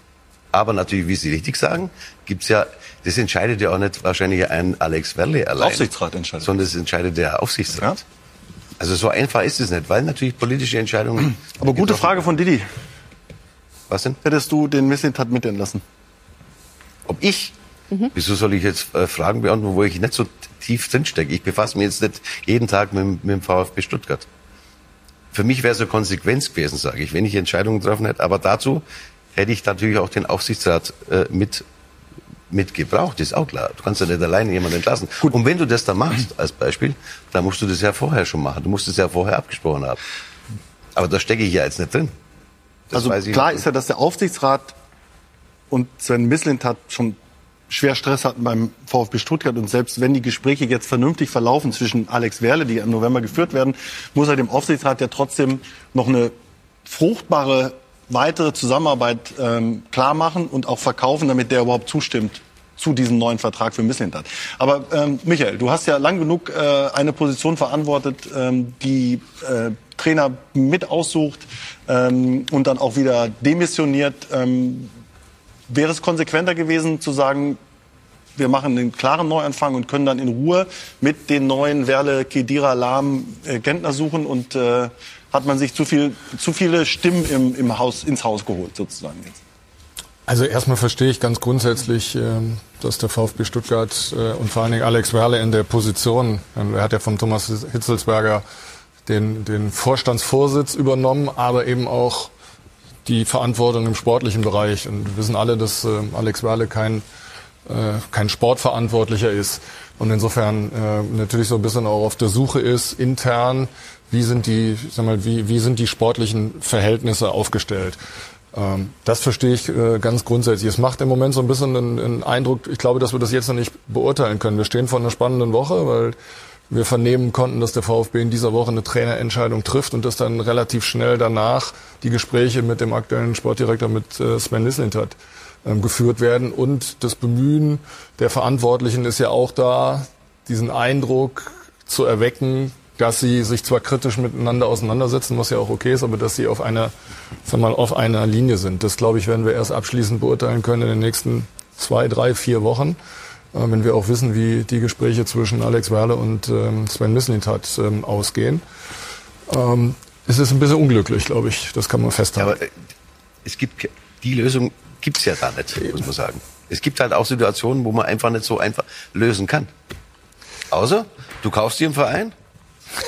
Aber natürlich, wie Sie richtig sagen, gibt's ja, das entscheidet ja auch nicht wahrscheinlich ein Alex Werle allein. Aufsichtsrat entscheidet. Sondern das entscheidet der Aufsichtsrat. Ja? Also so einfach ist es nicht, weil natürlich politische Entscheidungen. Aber gute Frage von Didi. Was denn? Hättest du den Mislintat mitentlassen? Ob ich? Mhm. Wieso soll ich jetzt äh, Fragen beantworten, wo ich nicht so tief drinstecke? Ich befasse mich jetzt nicht jeden Tag mit, mit dem VfB Stuttgart. Für mich wäre es eine Konsequenz gewesen, sage ich, wenn ich Entscheidungen getroffen hätte. Aber dazu hätte ich natürlich auch den Aufsichtsrat äh, mit mit gebraucht, ist auch klar. Du kannst ja nicht alleine jemanden entlassen. Gut. Und wenn du das dann machst, als Beispiel, dann musst du das ja vorher schon machen. Du musst es ja vorher abgesprochen haben. Aber da stecke ich ja jetzt nicht drin. Das also klar ist ja, dass der Aufsichtsrat und Sven Mislintat schon schwer Stress hatten beim VfB Stuttgart. Und selbst wenn die Gespräche jetzt vernünftig verlaufen zwischen Alex Werle, die im November geführt werden, muss er dem Aufsichtsrat ja trotzdem noch eine fruchtbare weitere Zusammenarbeit ähm, klar machen und auch verkaufen, damit der überhaupt zustimmt zu diesem neuen Vertrag für Misslintat. Aber ähm, Michael, du hast ja lang genug äh, eine Position verantwortet, ähm, die äh, Trainer mit aussucht ähm, und dann auch wieder demissioniert. Ähm, wäre es konsequenter gewesen zu sagen, wir machen einen klaren Neuanfang und können dann in Ruhe mit den neuen Werle, Kedira, Lahm, äh, Gentner suchen und äh, hat man sich zu, viel, zu viele Stimmen im, im Haus, ins Haus geholt, sozusagen jetzt. Also erstmal verstehe ich ganz grundsätzlich, ähm, dass der VfB Stuttgart äh, und vor allen Dingen Alex Werle in der Position, ähm, er hat ja von Thomas Hitzelsberger den, den Vorstandsvorsitz übernommen, aber eben auch die Verantwortung im sportlichen Bereich. Und wir wissen alle, dass äh, Alex Werle kein, äh, kein Sportverantwortlicher ist und insofern natürlich so ein bisschen auch auf der Suche ist, intern wie sind die, sag mal, wie, wie sind die sportlichen Verhältnisse aufgestellt? Ähm, das verstehe ich äh, ganz grundsätzlich. Es macht im Moment so ein bisschen einen, Eindruck, ich glaube, dass wir das jetzt noch nicht beurteilen können. Wir stehen vor einer spannenden Woche, weil wir vernehmen konnten, dass der VfB in dieser Woche eine Trainerentscheidung trifft und dass dann relativ schnell danach die Gespräche mit dem aktuellen Sportdirektor, mit äh, Sven Nislintat, ähm, geführt werden. Und das Bemühen der Verantwortlichen ist ja auch da, diesen Eindruck zu erwecken, dass sie sich zwar kritisch miteinander auseinandersetzen, was ja auch okay ist, aber dass sie auf einer, sag mal, auf einer Linie sind. Das, glaube ich, werden wir erst abschließend beurteilen können in den nächsten zwei, drei, vier Wochen, äh, wenn wir auch wissen, wie die Gespräche zwischen Alex Werle und ähm, Sven Mislintat ähm, ausgehen. Ähm, es ist ein bisschen unglücklich, glaube ich. Das kann man festhalten. Ja, aber äh, es gibt die Lösung gibt's ja da nicht, muss man sagen. Es gibt halt auch Situationen, wo man einfach nicht so einfach lösen kann. Außer du kaufst dir einen Verein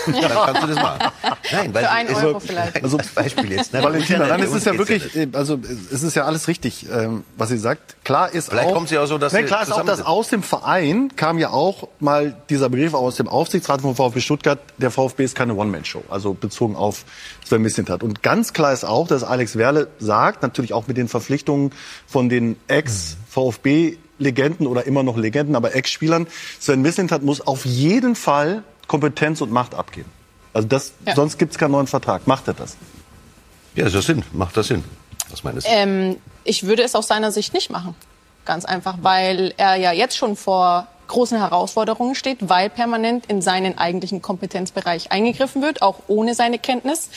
dann kannst du das machen. Nein, weil Für einen also, Euro vielleicht. Also Beispiel jetzt. Ne? Valentina, dann ist es ja wirklich, also es ist ja alles richtig, ähm, was sie sagt. Klar ist vielleicht auch, kommt sie auch so, dass ne, klar ist auch, dass aus dem Verein kam ja auch mal dieser Begriff aus dem Aufsichtsrat von VfB Stuttgart. Der VfB ist keine One-Man-Show, also bezogen auf Sven Mislintat. Und ganz klar ist auch, dass Alex Werle sagt, natürlich auch mit den Verpflichtungen von den Ex-VfB Legenden oder immer noch Legenden, aber Ex-Spielern. Sven Mislintat muss auf jeden Fall Kompetenz und Macht abgeben. Also das, ja. sonst gibt es keinen neuen Vertrag. Macht er das? Ja, ist das Sinn. Macht das Sinn? Was meinst du? Ähm, ich würde es aus seiner Sicht nicht machen. Ganz einfach, weil er ja jetzt schon vor großen Herausforderungen steht, weil permanent in seinen eigentlichen Kompetenzbereich eingegriffen wird, auch ohne seine Kenntnis.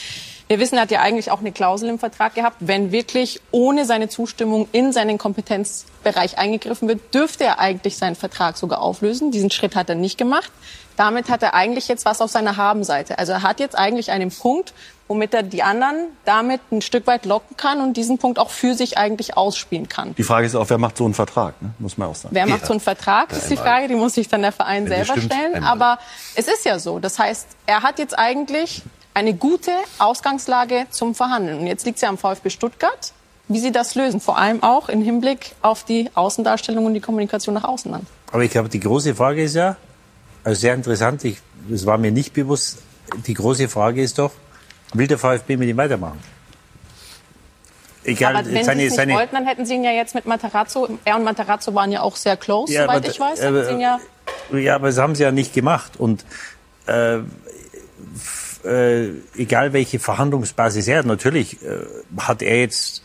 Wir wissen, er hat ja eigentlich auch eine Klausel im Vertrag gehabt, wenn wirklich ohne seine Zustimmung in seinen Kompetenzbereich eingegriffen wird, dürfte er eigentlich seinen Vertrag sogar auflösen. Diesen Schritt hat er nicht gemacht. Damit hat er eigentlich jetzt was auf seiner Habenseite. Also er hat jetzt eigentlich einen Punkt, womit er die anderen damit ein Stück weit locken kann und diesen Punkt auch für sich eigentlich ausspielen kann. Die Frage ist auch, wer macht so einen Vertrag, ne? muss man auch sagen. Wer macht so einen Vertrag, ist die Frage, die muss sich dann der Verein Wenn selber stellen. Einmal. Aber es ist ja so. Das heißt, er hat jetzt eigentlich eine gute Ausgangslage zum Verhandeln. Und jetzt liegt es ja am VfB Stuttgart, wie sie das lösen. Vor allem auch im Hinblick auf die Außendarstellung und die Kommunikation nach außen dann. Aber ich glaube, die große Frage ist ja, also sehr interessant, ich, das war mir nicht bewusst. Die große Frage ist doch, will der VfB mit ihm weitermachen? Egal, aber wenn seine, Sie es nicht seine wollten, dann hätten Sie ihn ja jetzt mit Materazzo, er und Materazzo waren ja auch sehr close, ja, soweit ich weiß. Äh, ja, ja, aber das haben sie ja nicht gemacht. Und äh, äh, egal welche Verhandlungsbasis er hat, natürlich äh, hat er jetzt,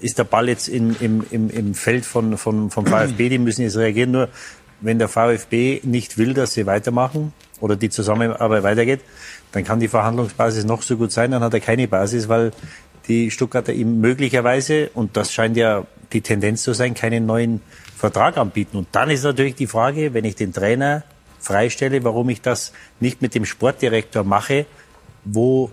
ist der Ball jetzt in, im, im, im Feld von, von, vom VfB, die müssen jetzt reagieren. Nur wenn der VfB nicht will, dass sie weitermachen oder die Zusammenarbeit weitergeht, dann kann die Verhandlungsbasis noch so gut sein, dann hat er keine Basis, weil die Stuttgarter ihm möglicherweise, und das scheint ja die Tendenz zu sein, keinen neuen Vertrag anbieten. Und dann ist natürlich die Frage, wenn ich den Trainer freistelle, warum ich das nicht mit dem Sportdirektor mache, wo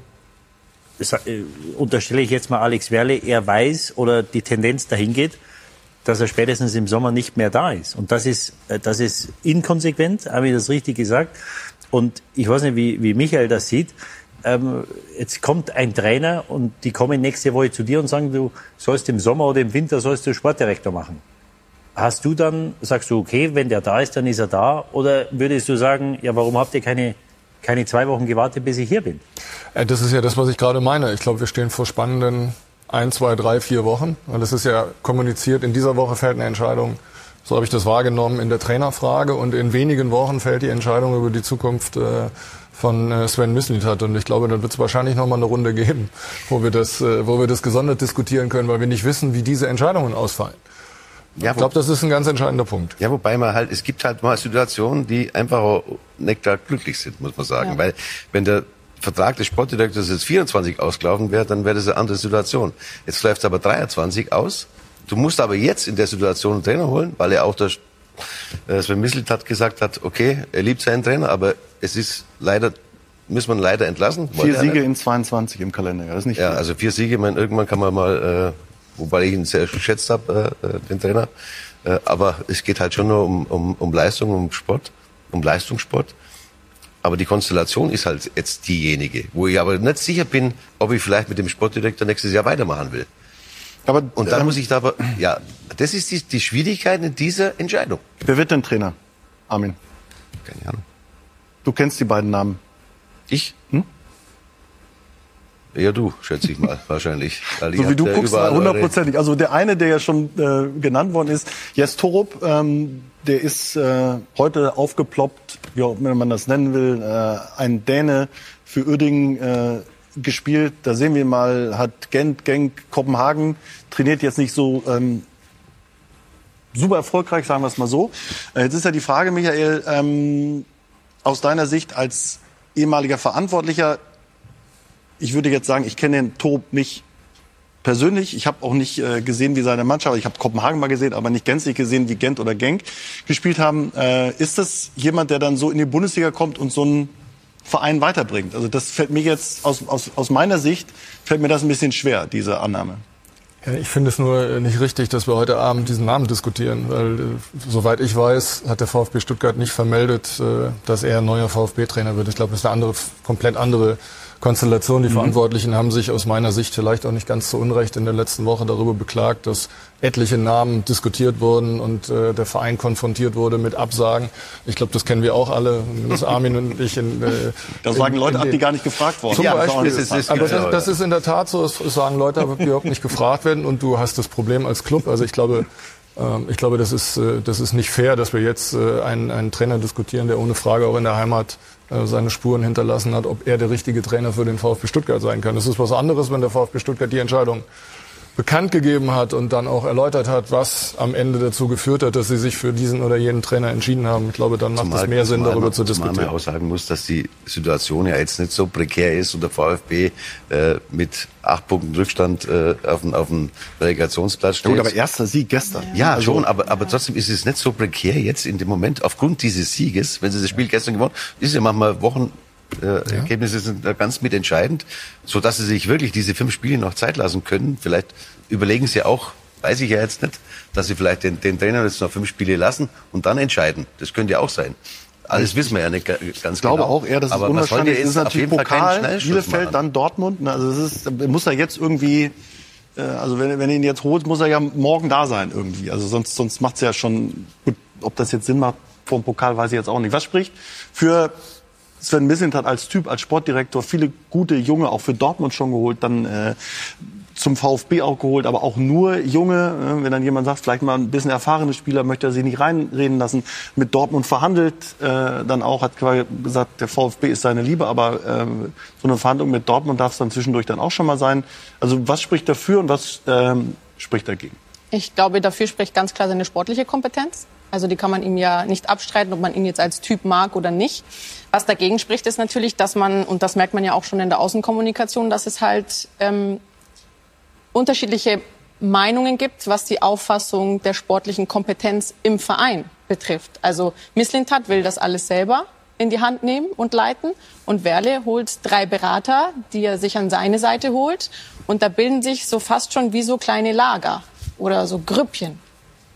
äh, unterstelle ich jetzt mal Alex Werle, er weiß oder die Tendenz dahin geht, dass er spätestens im Sommer nicht mehr da ist. Und das ist, äh, das ist inkonsequent, habe ich das richtig gesagt. Und ich weiß nicht, wie, wie Michael das sieht. Ähm, jetzt kommt ein Trainer und die kommen nächste Woche zu dir und sagen, du sollst im Sommer oder im Winter sollst du Sportdirektor machen. Hast du dann, sagst du, okay, wenn der da ist, dann ist er da? Oder würdest du sagen, ja, warum habt ihr keine, keine zwei Wochen gewartet, bis ich hier bin? Äh, das ist ja das, was ich gerade meine. Ich glaube, wir stehen vor spannenden ein, zwei, drei, vier Wochen. Und das ist ja kommuniziert. In dieser Woche fällt eine Entscheidung, so habe ich das wahrgenommen, in der Trainerfrage. Und in wenigen Wochen fällt die Entscheidung über die Zukunft äh, von äh, Sven Mislintat. Und ich glaube, dann wird es wahrscheinlich noch mal eine Runde geben, wo wir das, äh, wo wir das gesondert diskutieren können, weil wir nicht wissen, wie diese Entscheidungen ausfallen. Ja, ich glaube, das ist ein ganz entscheidender Punkt. Ja, wobei man halt, es gibt halt mal Situationen, die einfach nicht glücklich sind, muss man sagen. Ja. Weil wenn der Vertrag des Sportdirektors jetzt 24 ausgelaufen wäre, dann wäre das eine andere Situation. Jetzt läuft es aber 23 aus. Du musst aber jetzt in der Situation einen Trainer holen, weil er auch der äh, Sven Misselt gesagt hat, okay, er liebt seinen Trainer, aber es ist leider, muss man leider entlassen. Vier Siege in 22 im Kalender, das ist nicht Ja, viel. also vier Siege, man, irgendwann kann man mal, äh, wobei ich ihn sehr geschätzt habe, äh, äh, den Trainer, äh, aber es geht halt schon nur um, um, um Leistung, um Sport, um Leistungssport. Aber die Konstellation ist halt jetzt diejenige, wo ich aber nicht sicher bin, ob ich vielleicht mit dem Sportdirektor nächstes Jahr weitermachen will. Aber, und dann ähm, muss ich da aber, ja, das ist die, die Schwierigkeit in dieser Entscheidung. Wer wird denn Trainer? Armin. Keine Ahnung. Du kennst die beiden Namen. Ich? Hm? Ja, du, schätze ich mal, wahrscheinlich. so wie du guckst, hundertprozentig. Also der eine, der ja schon äh, genannt worden ist, Jes Torup, ähm, der ist äh, heute aufgeploppt, wie auch immer man das nennen will, äh, ein Däne für Uerdingen äh, gespielt. Da sehen wir mal, hat Gent, Genk, Kopenhagen trainiert jetzt nicht so ähm, super erfolgreich, sagen wir es mal so. Äh, jetzt ist ja die Frage, Michael, ähm, aus deiner Sicht als ehemaliger Verantwortlicher, ich würde jetzt sagen, ich kenne den Tob nicht persönlich. Ich habe auch nicht äh, gesehen, wie seine Mannschaft, ich habe Kopenhagen mal gesehen, aber nicht gänzlich gesehen, wie Gent oder Genk gespielt haben. Äh, ist das jemand, der dann so in die Bundesliga kommt und so einen Verein weiterbringt? Also das fällt mir jetzt aus, aus, aus meiner Sicht, fällt mir das ein bisschen schwer, diese Annahme. Ja, ich finde es nur nicht richtig, dass wir heute Abend diesen Namen diskutieren, weil äh, soweit ich weiß, hat der VfB Stuttgart nicht vermeldet, äh, dass er neuer VfB-Trainer wird. Ich glaube, das ist eine andere, komplett andere Konstellation. Die mhm. Verantwortlichen haben sich aus meiner Sicht vielleicht auch nicht ganz zu Unrecht in der letzten Woche darüber beklagt, dass etliche Namen diskutiert wurden und äh, der Verein konfrontiert wurde mit Absagen. Ich glaube, das kennen wir auch alle, das Armin und ich. In, äh, das sagen in, Leute in ab, die gar nicht gefragt wurden. Zum ja, Beispiel, das ist, aber das, das, ist in der Tat so, es sagen Leute, die überhaupt nicht gefragt werden und du hast das Problem als Club. Also ich glaube, ähm, ich glaube, das ist, äh, das ist nicht fair, dass wir jetzt äh, einen, einen Trainer diskutieren, der ohne Frage auch in der Heimat seine Spuren hinterlassen hat, ob er der richtige Trainer für den VfB Stuttgart sein kann. Das ist was anderes, wenn der VfB Stuttgart die Entscheidung bekannt gegeben hat und dann auch erläutert hat, was am Ende dazu geführt hat, dass sie sich für diesen oder jenen Trainer entschieden haben. Ich glaube, dann macht es mehr Sinn, darüber man, zu diskutieren. Zumal man auch sagen muss, dass die Situation ja jetzt nicht so prekär ist und der VfB äh, mit acht Punkten Rückstand äh, auf, dem, auf dem Relegationsplatz steht. Ja, gut, aber erster Sieg gestern. Ja, also, schon, aber, aber trotzdem ist es nicht so prekär jetzt in dem Moment aufgrund dieses Sieges, wenn sie das Spiel gestern gewonnen, ist ja manchmal Wochen äh, ja. Ergebnisse sind da ganz mitentscheidend, so dass sie sich wirklich diese fünf Spiele noch Zeit lassen können. Vielleicht überlegen sie auch, weiß ich ja jetzt nicht, dass sie vielleicht den, den Trainer jetzt noch fünf Spiele lassen und dann entscheiden. Das könnte ja auch sein. Alles wissen wir ja nicht ganz genau. Ich glaube auch eher, dass es unwahrscheinlich ist. natürlich Pokal, Bielefeld, dann Dortmund. Also es ist, muss er jetzt irgendwie, äh, also wenn, wenn er ihn jetzt holt, muss er ja morgen da sein irgendwie. Also sonst, sonst macht es ja schon, gut, ob das jetzt Sinn macht vor dem Pokal, weiß ich jetzt auch nicht. Was spricht für Sven Mislintat als Typ, als Sportdirektor, viele gute Junge auch für Dortmund schon geholt, dann äh, zum VfB auch geholt, aber auch nur junge. Äh, wenn dann jemand sagt, vielleicht mal ein bisschen erfahrene Spieler, möchte er sie nicht reinreden lassen. Mit Dortmund verhandelt äh, dann auch, hat gesagt, der VfB ist seine Liebe, aber äh, so eine Verhandlung mit Dortmund darf es dann zwischendurch dann auch schon mal sein. Also was spricht dafür und was ähm, spricht dagegen? Ich glaube, dafür spricht ganz klar seine sportliche Kompetenz. Also die kann man ihm ja nicht abstreiten, ob man ihn jetzt als Typ mag oder nicht. Was dagegen spricht, ist natürlich, dass man, und das merkt man ja auch schon in der Außenkommunikation, dass es halt ähm, unterschiedliche Meinungen gibt, was die Auffassung der sportlichen Kompetenz im Verein betrifft. Also Misslintat will das alles selber in die Hand nehmen und leiten. Und Werle holt drei Berater, die er sich an seine Seite holt. Und da bilden sich so fast schon wie so kleine Lager oder so Grüppchen.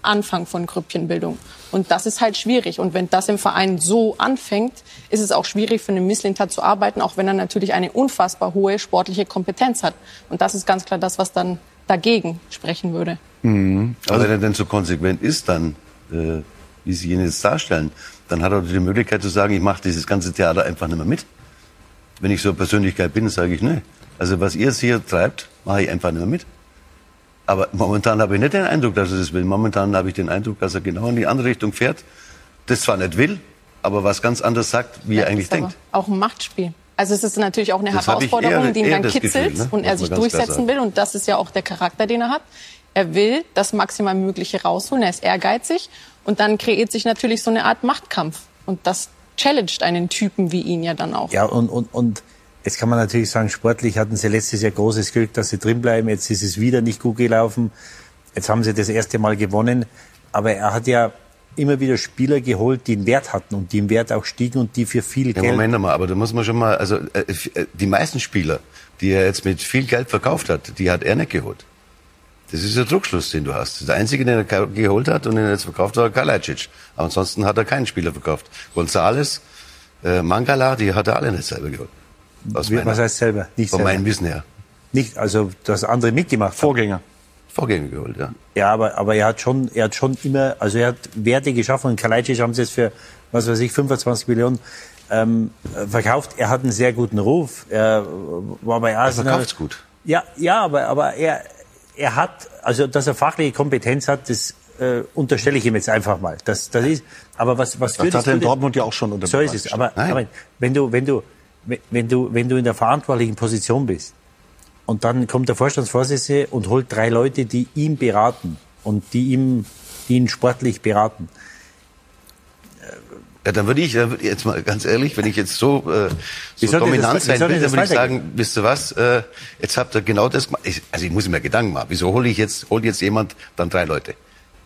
Anfang von Grüppchenbildung. Und das ist halt schwierig. Und wenn das im Verein so anfängt, ist es auch schwierig für einen Misslintat zu arbeiten, auch wenn er natürlich eine unfassbar hohe sportliche Kompetenz hat. Und das ist ganz klar das, was dann dagegen sprechen würde. Mhm. Also wenn er denn so konsequent ist, dann, äh, wie Sie ihn jetzt darstellen, dann hat er die Möglichkeit zu sagen, ich mache dieses ganze Theater einfach nicht mehr mit. Wenn ich so eine Persönlichkeit bin, sage ich, ne. Also was ihr hier treibt, mache ich einfach nicht mehr mit. Aber momentan habe ich nicht den Eindruck, dass er das will. Momentan habe ich den Eindruck, dass er genau in die andere Richtung fährt. Das zwar nicht will, aber was ganz anderes sagt, wie ja, er eigentlich denkt. Auch ein Machtspiel. Also es ist natürlich auch eine das Herausforderung, eher, die ihn dann kitzelt Gefühl, ne? und er sich durchsetzen will. Und das ist ja auch der Charakter, den er hat. Er will das maximal Mögliche rausholen. Er ist ehrgeizig. Und dann kreiert sich natürlich so eine Art Machtkampf. Und das challenged einen Typen wie ihn ja dann auch. Ja, und, und, und Jetzt kann man natürlich sagen, sportlich hatten sie letztes Jahr großes Glück, dass sie drinbleiben. Jetzt ist es wieder nicht gut gelaufen. Jetzt haben sie das erste Mal gewonnen. Aber er hat ja immer wieder Spieler geholt, die einen Wert hatten und die im Wert auch stiegen und die für viel ja, Geld. Moment mal, aber da muss man schon mal, also äh, äh, die meisten Spieler, die er jetzt mit viel Geld verkauft hat, die hat er nicht geholt. Das ist der Druckschluss, den du hast. Der einzige, den er geholt hat und den er jetzt verkauft, war Kalajdzic. Aber ansonsten hat er keinen Spieler verkauft. Gonzales, äh, Mangala, die hat er alle nicht selber geholt. Aus Wie, was heißt selber? Nicht von selber. meinem Wissen her. Nicht, also das andere mitgemacht. Vorgänger. Vorgänger geholt, ja. Ja, aber, aber er hat schon, er hat schon immer, also er hat Werte geschaffen und Kalajdzic haben sie jetzt für, was weiß ich, 25 Millionen ähm, verkauft. Er hat einen sehr guten Ruf. Er war bei Arsenal. Er verkauft's gut. Ja, ja, aber, aber er, er hat, also dass er fachliche Kompetenz hat, das äh, unterstelle ich ihm jetzt einfach mal. Das, das ist, aber was, was das hat er in Dortmund ja auch schon unter So ist es. Aber, aber wenn du, wenn du, wenn du, wenn du in der verantwortlichen Position bist und dann kommt der Vorstandsvorsitzende und holt drei Leute, die ihm beraten und die ihm die ihn sportlich beraten. Ja, dann würde ich, dann jetzt mal ganz ehrlich, wenn ich jetzt so, äh, so dominant das, sein will, dann würde ich sagen, wisst ihr was, äh, jetzt habt ihr genau das gemacht. Ich, also ich muss mir Gedanken machen, wieso hole ich jetzt, holt jetzt jemand dann drei Leute?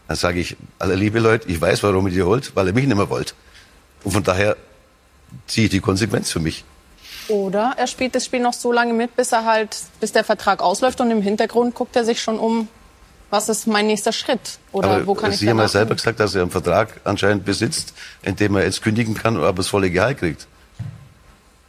Dann sage ich, alle liebe Leute, ich weiß, warum ihr die holt, weil ihr mich nicht mehr wollt. Und von daher ziehe ich die Konsequenz für mich. Oder er spielt das Spiel noch so lange mit, bis er halt, bis der Vertrag ausläuft und im Hintergrund guckt er sich schon um, was ist mein nächster Schritt? Oder aber wo kann ich Sie haben ja selber gesagt, dass er einen Vertrag anscheinend besitzt, in dem er jetzt kündigen kann, aber das volle Gehalt kriegt.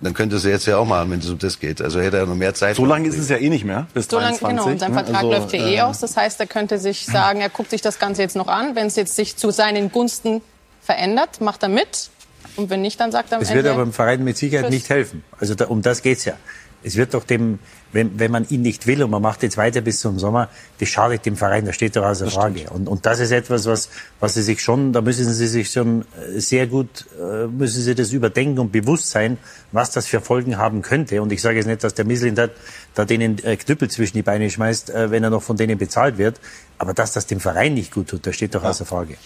Dann könnte sie jetzt ja auch machen, wenn es um das geht. Also hätte er noch mehr Zeit. So lange ist es ja eh nicht mehr, bis so lange, Genau, und sein Vertrag also, läuft ja eh äh, aus. Das heißt, er könnte sich sagen, er guckt sich das Ganze jetzt noch an. Wenn es jetzt sich zu seinen Gunsten verändert, macht er mit. Und wenn nicht, dann sagt er am Das Ende, wird aber dem Verein mit Sicherheit nicht helfen. Also da, um das geht's ja. Es wird doch dem, wenn, wenn man ihn nicht will und man macht jetzt weiter bis zum Sommer, das schadet dem Verein, das steht doch außer Frage. Und, und das ist etwas, was, was Sie sich schon, da müssen Sie sich schon äh, sehr gut, äh, müssen Sie das überdenken und bewusst sein, was das für Folgen haben könnte. Und ich sage jetzt nicht, dass der Misslin da, da denen äh, Knüppel zwischen die Beine schmeißt, wenn er noch von denen bezahlt wird. Aber dass das dem Verein nicht gut tut, das steht doch außer Frage.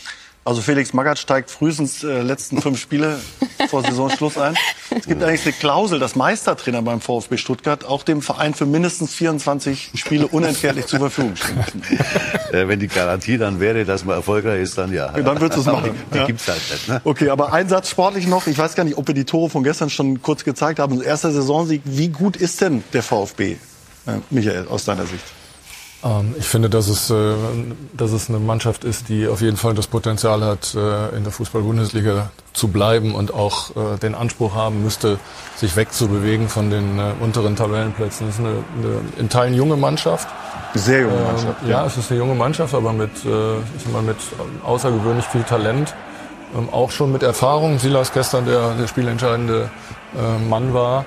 Also Felix Magath steigt frühestens äh, letzten fünf Spiele vor Saisonschluss ein. Es gibt eigentlich eine Klausel, dass Meistertrainer beim VfB Stuttgart auch dem Verein für mindestens 24 Spiele unentgeltlich zur Verfügung stehen müssen. Äh, wenn die Garantie dann wäre, dass man erfolgreich ist, dann ja. ja dann würdest du es machen. Die, die ja. gibt's halt nicht. Ne? Okay, aber ein Satz sportlich noch. Ich weiß gar nicht, ob wir die Tore von gestern schon kurz gezeigt haben. Erster Saisonsieg. Wie gut ist denn der VfB, äh, Michael, aus deiner Sicht? Ähm, ich finde, dass es, äh, dass es eine Mannschaft ist, die auf jeden Fall das Potenzial hat, äh, in der Fußball-Bundesliga zu bleiben und auch äh, den Anspruch haben müsste, sich wegzubewegen von den unteren Tabellenplätzen. Es ist eine, eine in Teilen junge Mannschaft. Sehr junge Mannschaft. Ähm, ja, es ist eine junge Mannschaft, aber mit, ich sag mal, mit außergewöhnlich viel Talent. Ähm, auch schon mit Erfahrung. Silas gestern der, der spielentscheidende Mann war.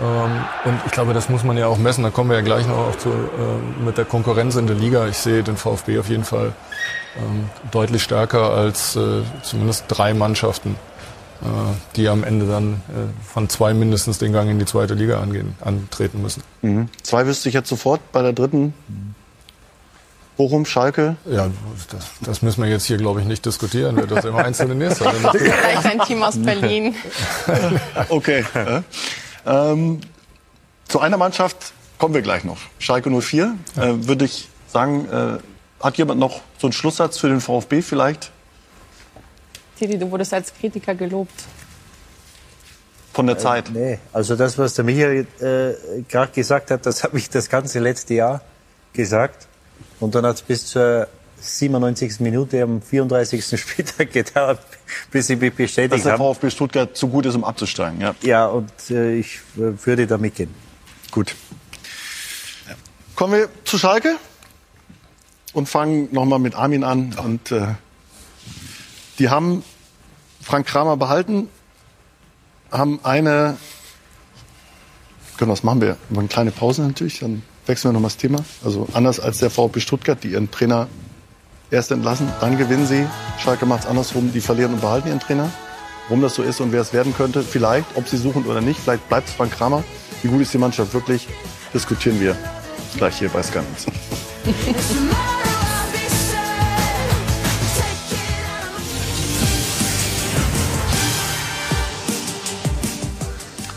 Ähm, und ich glaube, das muss man ja auch messen. Da kommen wir ja gleich noch auch zu, äh, mit der Konkurrenz in der Liga. Ich sehe den VfB auf jeden Fall ähm, deutlich stärker als äh, zumindest drei Mannschaften, äh, die am Ende dann äh, von zwei mindestens den Gang in die zweite Liga angehen, antreten müssen. Mhm. Zwei wüsste ich jetzt sofort bei der dritten. Bochum, Schalke? Ja, das, das müssen wir jetzt hier, glaube ich, nicht diskutieren, wer das im Einzelnen ist. Vielleicht ein Team aus Berlin. okay. Ähm, zu einer Mannschaft kommen wir gleich noch. Schalke 04. Ja. Äh, Würde ich sagen, äh, hat jemand noch so einen Schlusssatz für den VfB vielleicht? Titi, du wurdest als Kritiker gelobt. Von der Zeit? Äh, nee, also das, was der Michael äh, gerade gesagt hat, das habe ich das ganze letzte Jahr gesagt. Und dann hat es bis zur 97. Minute am 34. Spieltag gedauert, bis sie mich bestätigt haben. Dass der VfB Stuttgart zu gut ist, um abzusteigen, ja. Ja, und äh, ich äh, würde da mitgehen. Gut. Kommen wir zu Schalke und fangen nochmal mit Armin an. Und äh, die haben Frank Kramer behalten, haben eine, können was machen wir? Eine kleine Pause natürlich, dann wechseln wir nochmal das Thema. Also anders als der VfB Stuttgart, die ihren Trainer erst entlassen, dann gewinnen sie. Schalke macht es andersrum, die verlieren und behalten ihren Trainer. Warum das so ist und wer es werden könnte, vielleicht, ob sie suchen oder nicht, vielleicht bleibt es Frank Kramer. Wie gut ist die Mannschaft wirklich, diskutieren wir gleich hier bei Sky.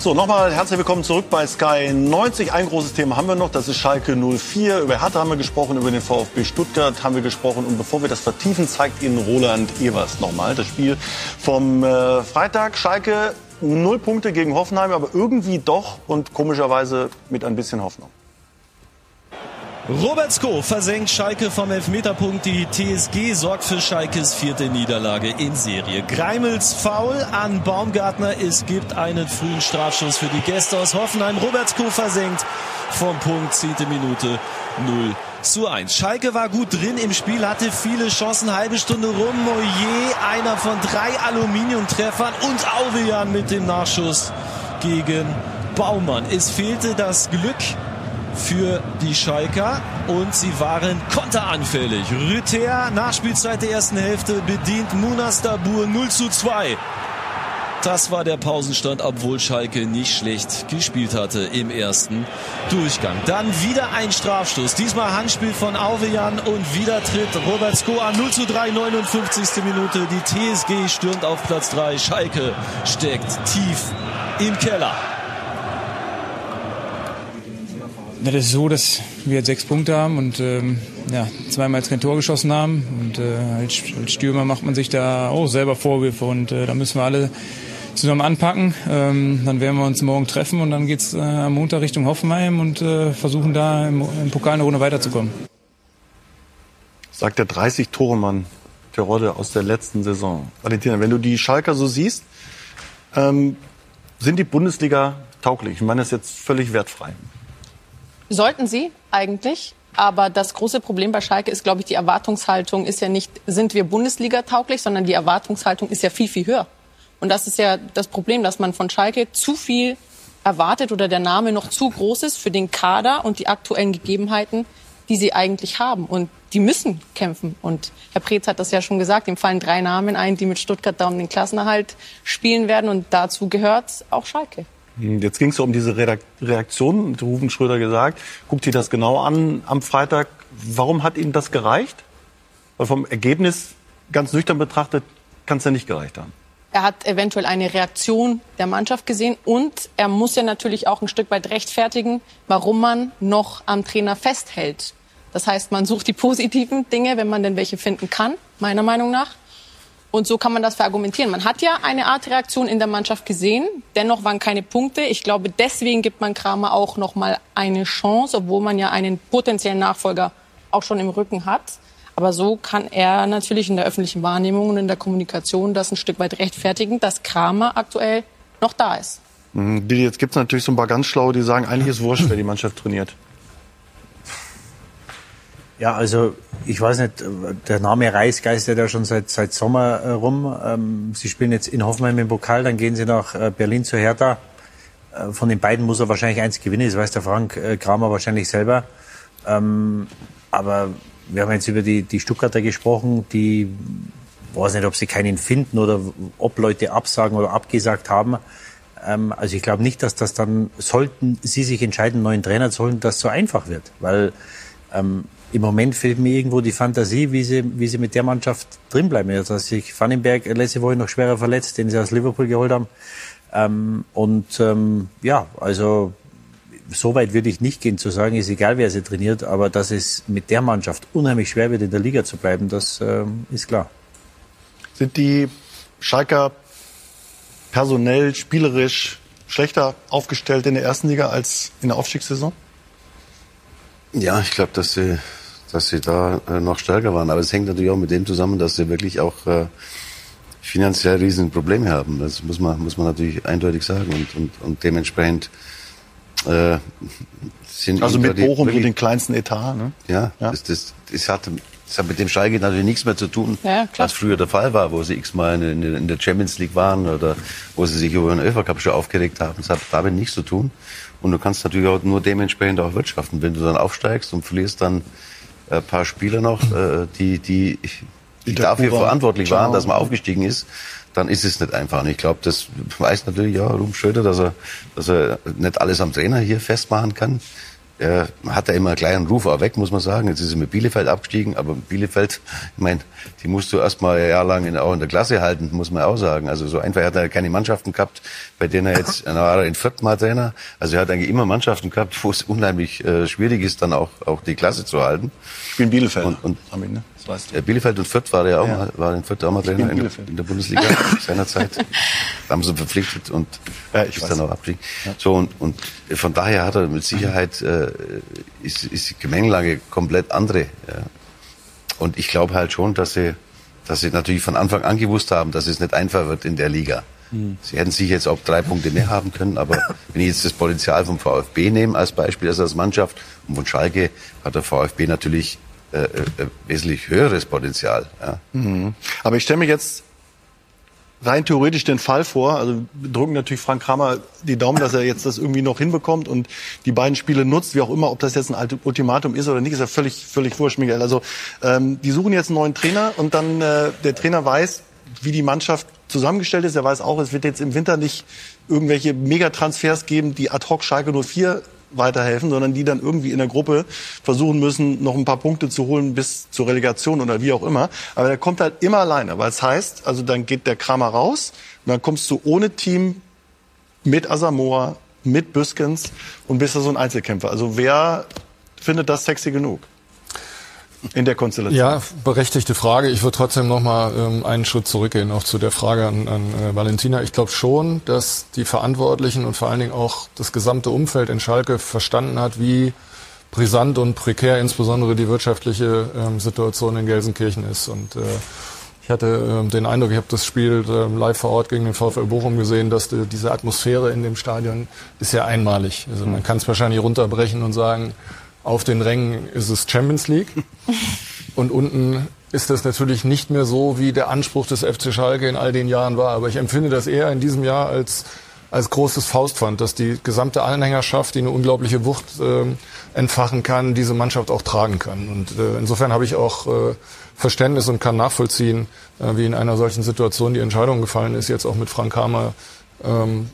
So, nochmal herzlich willkommen zurück bei Sky 90. Ein großes Thema haben wir noch, das ist Schalke 04. Über Hertha haben wir gesprochen, über den VfB Stuttgart haben wir gesprochen. Und bevor wir das vertiefen, zeigt Ihnen Roland Evers nochmal das Spiel vom äh, Freitag. Schalke null Punkte gegen Hoffenheim, aber irgendwie doch und komischerweise mit ein bisschen Hoffnung. Robert Sko versenkt Schalke vom Elfmeterpunkt. Die TSG sorgt für Schalkes vierte Niederlage in Serie. Greimels Foul an Baumgartner. Es gibt einen frühen Strafschuss für die Gäste aus Hoffenheim. Robert Sko versenkt vom Punkt. Zehnte Minute 0 zu 1. Schalke war gut drin im Spiel, hatte viele Chancen, halbe Stunde rum. Moyer, einer von drei Aluminiumtreffern und Auvejan mit dem Nachschuss gegen Baumann. Es fehlte das Glück für die Schalker und sie waren konteranfällig. Rüther, Nachspielzeit der ersten Hälfte, bedient Munas Dabur 0 zu 2. Das war der Pausenstand, obwohl Schalke nicht schlecht gespielt hatte im ersten Durchgang. Dann wieder ein Strafstoß. Diesmal Handspiel von Auvejan und wieder tritt Robert Sko an 0 zu 3, 59. Minute. Die TSG stürmt auf Platz 3. Schalke steckt tief im Keller. Das ist so, dass wir jetzt sechs Punkte haben und ähm, ja, zweimal kein Tor geschossen haben. Und äh, als, Stürmer macht man sich da auch selber Vorwürfe und äh, da müssen wir alle zusammen anpacken. Ähm, dann werden wir uns morgen treffen und dann geht's äh, am Montag Richtung Hoffenheim und äh, versuchen da im, im Pokal eine Runde weiterzukommen. Sagt der 30-Tore-Mann der Rolle aus der letzten Saison. Valentina, wenn du die Schalker so siehst, ähm, sind die Bundesliga tauglich? Ich meine das jetzt völlig wertfrei. Sollten sie eigentlich. Aber das große Problem bei Schalke ist, glaube ich, die Erwartungshaltung ist ja nicht, sind wir Bundesliga tauglich, sondern die Erwartungshaltung ist ja viel, viel höher. Und das ist ja das Problem, dass man von Schalke zu viel erwartet oder der Name noch zu groß ist für den Kader und die aktuellen Gegebenheiten, die sie eigentlich haben. Und die müssen kämpfen. Und Herr Preetz hat das ja schon gesagt, ihm fallen drei Namen ein, die mit Stuttgart da um den Klassenerhalt spielen werden. Und dazu gehört auch Schalke. Jetzt ging es um diese Reaktion, hat Rufen Schröder gesagt. Guckt ihr das genau an am Freitag. Warum hat Ihnen das gereicht? Weil vom Ergebnis ganz nüchtern betrachtet kann es ja nicht gereicht haben. Er hat eventuell eine Reaktion der Mannschaft gesehen und er muss ja natürlich auch ein Stück weit rechtfertigen, warum man noch am Trainer festhält. Das heißt, man sucht die positiven Dinge, wenn man denn welche finden kann, meiner Meinung nach. Und so kann man das verargumentieren. Man hat ja eine Art Reaktion in der Mannschaft gesehen. Dennoch waren keine Punkte. Ich glaube, deswegen gibt man Kramer auch noch mal eine Chance, obwohl man ja einen potenziellen Nachfolger auch schon im Rücken hat. Aber so kann er natürlich in der öffentlichen Wahrnehmung und in der Kommunikation das ein Stück weit rechtfertigen, dass Kramer aktuell noch da ist. Mhm, jetzt gibt es natürlich so ein paar ganz Schlaue, die sagen, eigentlich ist wurscht, wer die Mannschaft trainiert. Ja, also ich weiß nicht, der Name Reis geistert ja schon seit, seit Sommer äh, rum. Ähm, sie spielen jetzt in Hoffenheim im Pokal, dann gehen sie nach äh, Berlin zur Hertha. Äh, von den beiden muss er wahrscheinlich eins gewinnen, das weiß der Frank Kramer wahrscheinlich selber. Ähm, aber wir haben jetzt über die, die Stuttgarter gesprochen, die weiß nicht, ob sie keinen finden oder ob Leute absagen oder abgesagt haben. Ähm, also ich glaube nicht, dass das dann, sollten sie sich entscheiden, einen neuen Trainer zu holen, das so einfach wird. Weil ähm, im Moment fehlt mir irgendwo die Fantasie, wie sie, wie sie mit der Mannschaft drinbleiben. Also, dass sich Vandenberg letzte Woche noch schwerer verletzt, den sie aus Liverpool geholt haben. Ähm, und ähm, ja, also so weit würde ich nicht gehen zu sagen, ist egal, wer sie trainiert, aber dass es mit der Mannschaft unheimlich schwer wird, in der Liga zu bleiben, das ähm, ist klar. Sind die Schalker personell, spielerisch schlechter aufgestellt in der ersten Liga als in der Aufstiegssaison? Ja, ich glaube, dass sie dass sie da äh, noch stärker waren. Aber es hängt natürlich auch mit dem zusammen, dass sie wirklich auch äh, finanziell riesen Probleme haben. Das muss man, muss man natürlich eindeutig sagen. Und, und, und dementsprechend äh, sind Also mit Bochum so den kleinsten Etat, ne? Ja, ja. Das, das, das, hat, das hat mit dem Schalke natürlich nichts mehr zu tun, ja, was früher der Fall war, wo sie x-mal in, in, der Champions League waren oder wo sie sich über den UEFA Cup schon aufgeregt haben. Das hat damit nichts zu tun. Und du kannst natürlich auch nur dementsprechend auch wirtschaften. Wenn du dann aufsteigst und verlierst dann ein paar Spieler noch, äh, die, die, die dafür verantwortlich waren, dass man aufgestiegen ist, dann ist es nicht einfach. Und ich glaube, das weiß natürlich ja Ruhm Schröder, dass er, dass er nicht alles am Trainer hier festmachen kann. Er hat ja immer einen Ruf auch weg, muss man sagen. Jetzt ist er mit Bielefeld abgestiegen, aber Bielefeld, ich meine, die musst du erst mal ein Jahr lang in, auch in der Klasse halten, muss man auch sagen. Also so einfach hat er keine Mannschaften gehabt, bei denen er jetzt, er war in vierten Mal Trainer. Also er hat eigentlich immer Mannschaften gehabt, wo es unheimlich äh, schwierig ist, dann auch, auch die Klasse zu halten. Ich bin Bielefeld. Und, und am Ende. Weißt du. Bielefeld und Fürth war er ja auch, ja. Mal, war in Fürth auch mal Trainer in, in, der Bundesliga seinerzeit. Da haben sie verpflichtet und ja, ich ist dann auch abgestiegen. Ja. So und, und von daher hat er mit Sicherheit äh, ist, ist die Gemengelage komplett andere. Ja. Und ich glaube halt schon, dass sie, dass sie natürlich von Anfang an gewusst haben, dass es nicht einfach wird in der Liga. Mhm. Sie hätten sich jetzt auch drei Punkte mehr haben können, aber wenn ich jetzt das Potenzial vom VfB nehme als Beispiel, also als Mannschaft, und von Schalke hat der VfB natürlich äh, äh, wesentlich höheres Potenzial. Ja. Mhm. Aber ich stelle mir jetzt rein theoretisch den Fall vor, also wir drücken natürlich Frank Kramer die Daumen, dass er jetzt das irgendwie noch hinbekommt und die beiden Spiele nutzt, wie auch immer, ob das jetzt ein Ultimatum ist oder nicht, ist ja völlig, völlig wurscht, Miguel. Also ähm, die suchen jetzt einen neuen Trainer und dann äh, der Trainer weiß, wie die Mannschaft zusammengestellt ist. Er weiß auch, es wird jetzt im Winter nicht irgendwelche Megatransfers geben, die ad hoc Schalke 04 weiterhelfen, sondern die dann irgendwie in der Gruppe versuchen müssen, noch ein paar Punkte zu holen bis zur Relegation oder wie auch immer. Aber der kommt halt immer alleine, weil es heißt, also dann geht der Kramer raus und dann kommst du ohne Team mit Asamoah, mit Büskens und bist da so ein Einzelkämpfer. Also wer findet das sexy genug? In der Konstellation? Ja, berechtigte Frage. Ich würde trotzdem noch mal ähm, einen Schritt zurückgehen, auch zu der Frage an, an äh, Valentina. Ich glaube schon, dass die Verantwortlichen und vor allen Dingen auch das gesamte Umfeld in Schalke verstanden hat, wie brisant und prekär insbesondere die wirtschaftliche ähm, Situation in Gelsenkirchen ist. Und äh, ich hatte äh, den Eindruck, ich habe das Spiel äh, live vor Ort gegen den VfL Bochum gesehen, dass die, diese Atmosphäre in dem Stadion ist ja einmalig. Also man kann es wahrscheinlich runterbrechen und sagen, auf den Rängen ist es Champions League. Und unten ist das natürlich nicht mehr so, wie der Anspruch des FC Schalke in all den Jahren war. Aber ich empfinde das eher in diesem Jahr als, als großes Faustpfand, dass die gesamte Anhängerschaft, die eine unglaubliche Wucht äh, entfachen kann, diese Mannschaft auch tragen kann. Und äh, insofern habe ich auch äh, Verständnis und kann nachvollziehen, äh, wie in einer solchen Situation die Entscheidung gefallen ist, jetzt auch mit Frank Hamer ähm,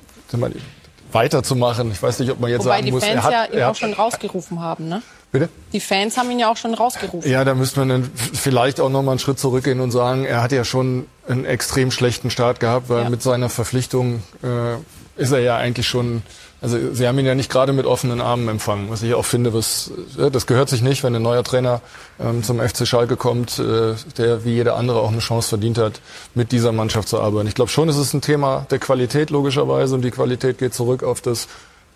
weiterzumachen. Ich weiß nicht, ob man jetzt Wobei sagen muss, die Fans er hat, ja ihn er auch schon rausgerufen haben, ne? Bitte? Die Fans haben ihn ja auch schon rausgerufen. Ja, da müsste man dann vielleicht auch noch mal einen Schritt zurückgehen und sagen, er hat ja schon einen extrem schlechten Start gehabt, weil Ja. mit seiner Verpflichtung äh, ist er ja eigentlich schon, also sie haben ihn ja nicht gerade mit offenen Armen empfangen, was ich auch finde, was äh, das gehört sich nicht, wenn ein neuer Trainer ähm, zum FC Schalke kommt, äh, der wie jeder andere auch eine Chance verdient hat, mit dieser Mannschaft zu arbeiten. Ich glaube schon, es ist ein Thema der Qualität logischerweise und die Qualität geht zurück auf das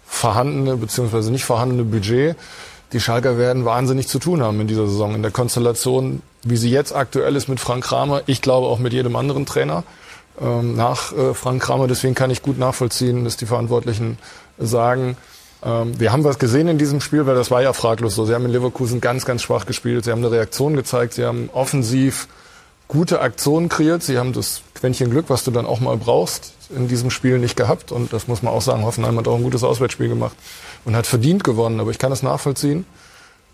vorhandene beziehungsweise nicht vorhandene Budget. Die Schalker werden wahnsinnig zu tun haben in dieser Saison. In der Konstellation, wie sie jetzt aktuell ist mit Frank Kramer, ich glaube auch mit jedem anderen Trainer ähm, nach äh, Frank Kramer. Deswegen kann ich gut nachvollziehen, dass die Verantwortlichen sagen, ähm, wir haben was gesehen in diesem Spiel, weil das war ja fraglos so. Sie haben in Leverkusen ganz, ganz schwach gespielt. Sie haben eine Reaktion gezeigt. Sie haben offensiv gute Aktionen kreiert. Sie haben das Quäntchen Glück, was du dann auch mal brauchst, in diesem Spiel nicht gehabt. Und das muss man auch sagen. Hoffenheim hat auch ein gutes Auswärtsspiel gemacht und hat verdient gewonnen. Aber ich kann es nachvollziehen.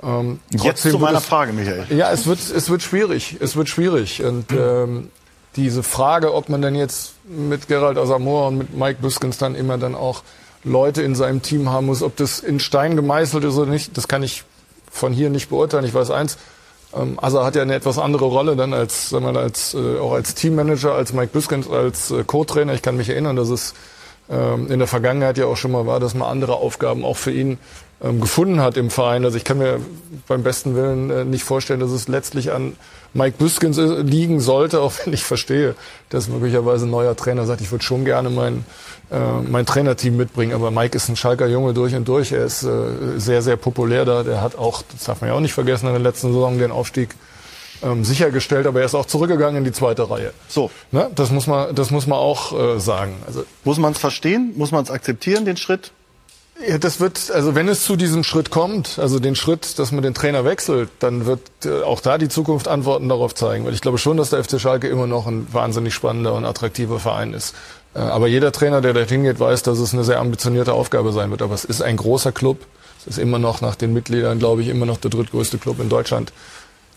Ähm, Jetzt zu meiner es- Frage, Michael. Ja, es wird, es wird schwierig. Es wird schwierig. Und ähm, diese Frage, ob man denn jetzt mit Gerald Asamoah und mit Mike Büskens dann immer dann auch Leute in seinem Team haben muss, ob das in Stein gemeißelt ist oder nicht, das kann ich von hier nicht beurteilen. Ich weiß eins, ähm, Asa hat ja eine etwas andere Rolle dann als, sagen wir mal, als äh, auch als Teammanager, als Mike Büskens als äh, Co-Trainer. Ich kann mich erinnern, dass es ähm, in der Vergangenheit ja auch schon mal war, dass man andere Aufgaben auch für ihn ähm, gefunden hat im Verein. Also ich kann mir beim besten Willen äh, nicht vorstellen, dass es letztlich an Mike Büskens äh, liegen sollte, auch wenn ich verstehe, dass möglicherweise ein neuer Trainer sagt, ich würde schon gerne mein, äh, mein Trainerteam mitbringen. Aber Mike ist ein Schalker Junge durch und durch. Er ist äh, sehr, sehr populär da. Der hat auch, das darf man ja auch nicht vergessen, in der letzten Saison den Aufstieg ähm, sichergestellt, aber er ist auch zurückgegangen in die zweite Reihe. So. Ne? Das muss man, das muss man auch äh, sagen. Also Muss man es verstehen? Muss man es akzeptieren, den Schritt? Ja, das wird, also wenn es zu diesem Schritt kommt, also den Schritt, dass man den Trainer wechselt, dann wird äh, auch da die Zukunft Antworten darauf zeigen. Weil ich glaube schon, dass der FC Schalke immer noch ein wahnsinnig spannender und attraktiver Verein ist. Äh, Aber jeder Trainer, der dorthin geht, weiß, dass es eine sehr ambitionierte Aufgabe sein wird. Aber es ist ein großer Club. Es ist immer noch nach den Mitgliedern, glaube ich, immer noch der drittgrößte Club in Deutschland.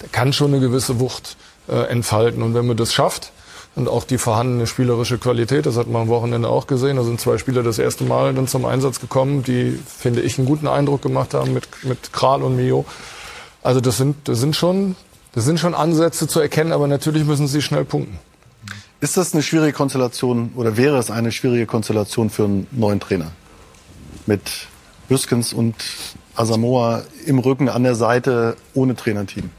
Der kann schon eine gewisse Wucht äh, entfalten. Und wenn man das schafft, und auch die vorhandene spielerische Qualität, das hat man am Wochenende auch gesehen. Da sind zwei Spieler das erste Mal dann zum Einsatz gekommen, die, finde ich, einen guten Eindruck gemacht haben mit, mit Kral und Mio. Also das sind, das sind schon, das sind schon Ansätze zu erkennen, aber natürlich müssen sie schnell punkten. Ist das eine schwierige Konstellation oder wäre es eine schwierige Konstellation für einen neuen Trainer? Mit Büskens und Asamoah im Rücken an der Seite ohne Trainerteam.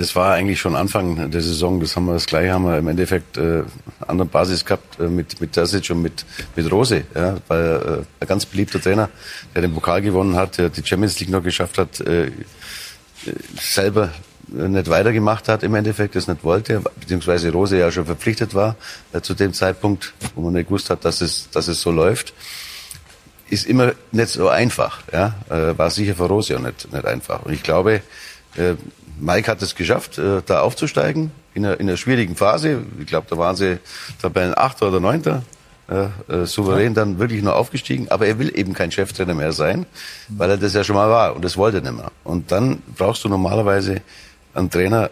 Das war eigentlich schon Anfang der Saison. Das haben wir das gleiche haben wir im Endeffekt äh, an der Basis gehabt äh, mit mit Terzic und mit mit Rose, ja, weil äh, ein ganz beliebter Trainer, der den Pokal gewonnen hat, der die Champions League noch geschafft hat, äh, selber nicht weitergemacht hat im Endeffekt, das nicht wollte, beziehungsweise Rose ja schon verpflichtet war äh, zu dem Zeitpunkt, wo man nicht gewusst hat, dass es dass es so läuft ist immer nicht so einfach. Ja? Äh, war sicher für Rose auch nicht, nicht einfach. Und ich glaube, äh, Mike hat es geschafft, äh, da aufzusteigen in einer, in einer schwierigen Phase. Ich glaube, da waren sie Tabellen Achter oder Neunter. Äh, äh, souverän dann wirklich nur aufgestiegen. Aber er will eben kein Cheftrainer mehr sein, weil er das ja schon mal war und das wollte er nicht mehr. Und dann brauchst du normalerweise einen Trainer,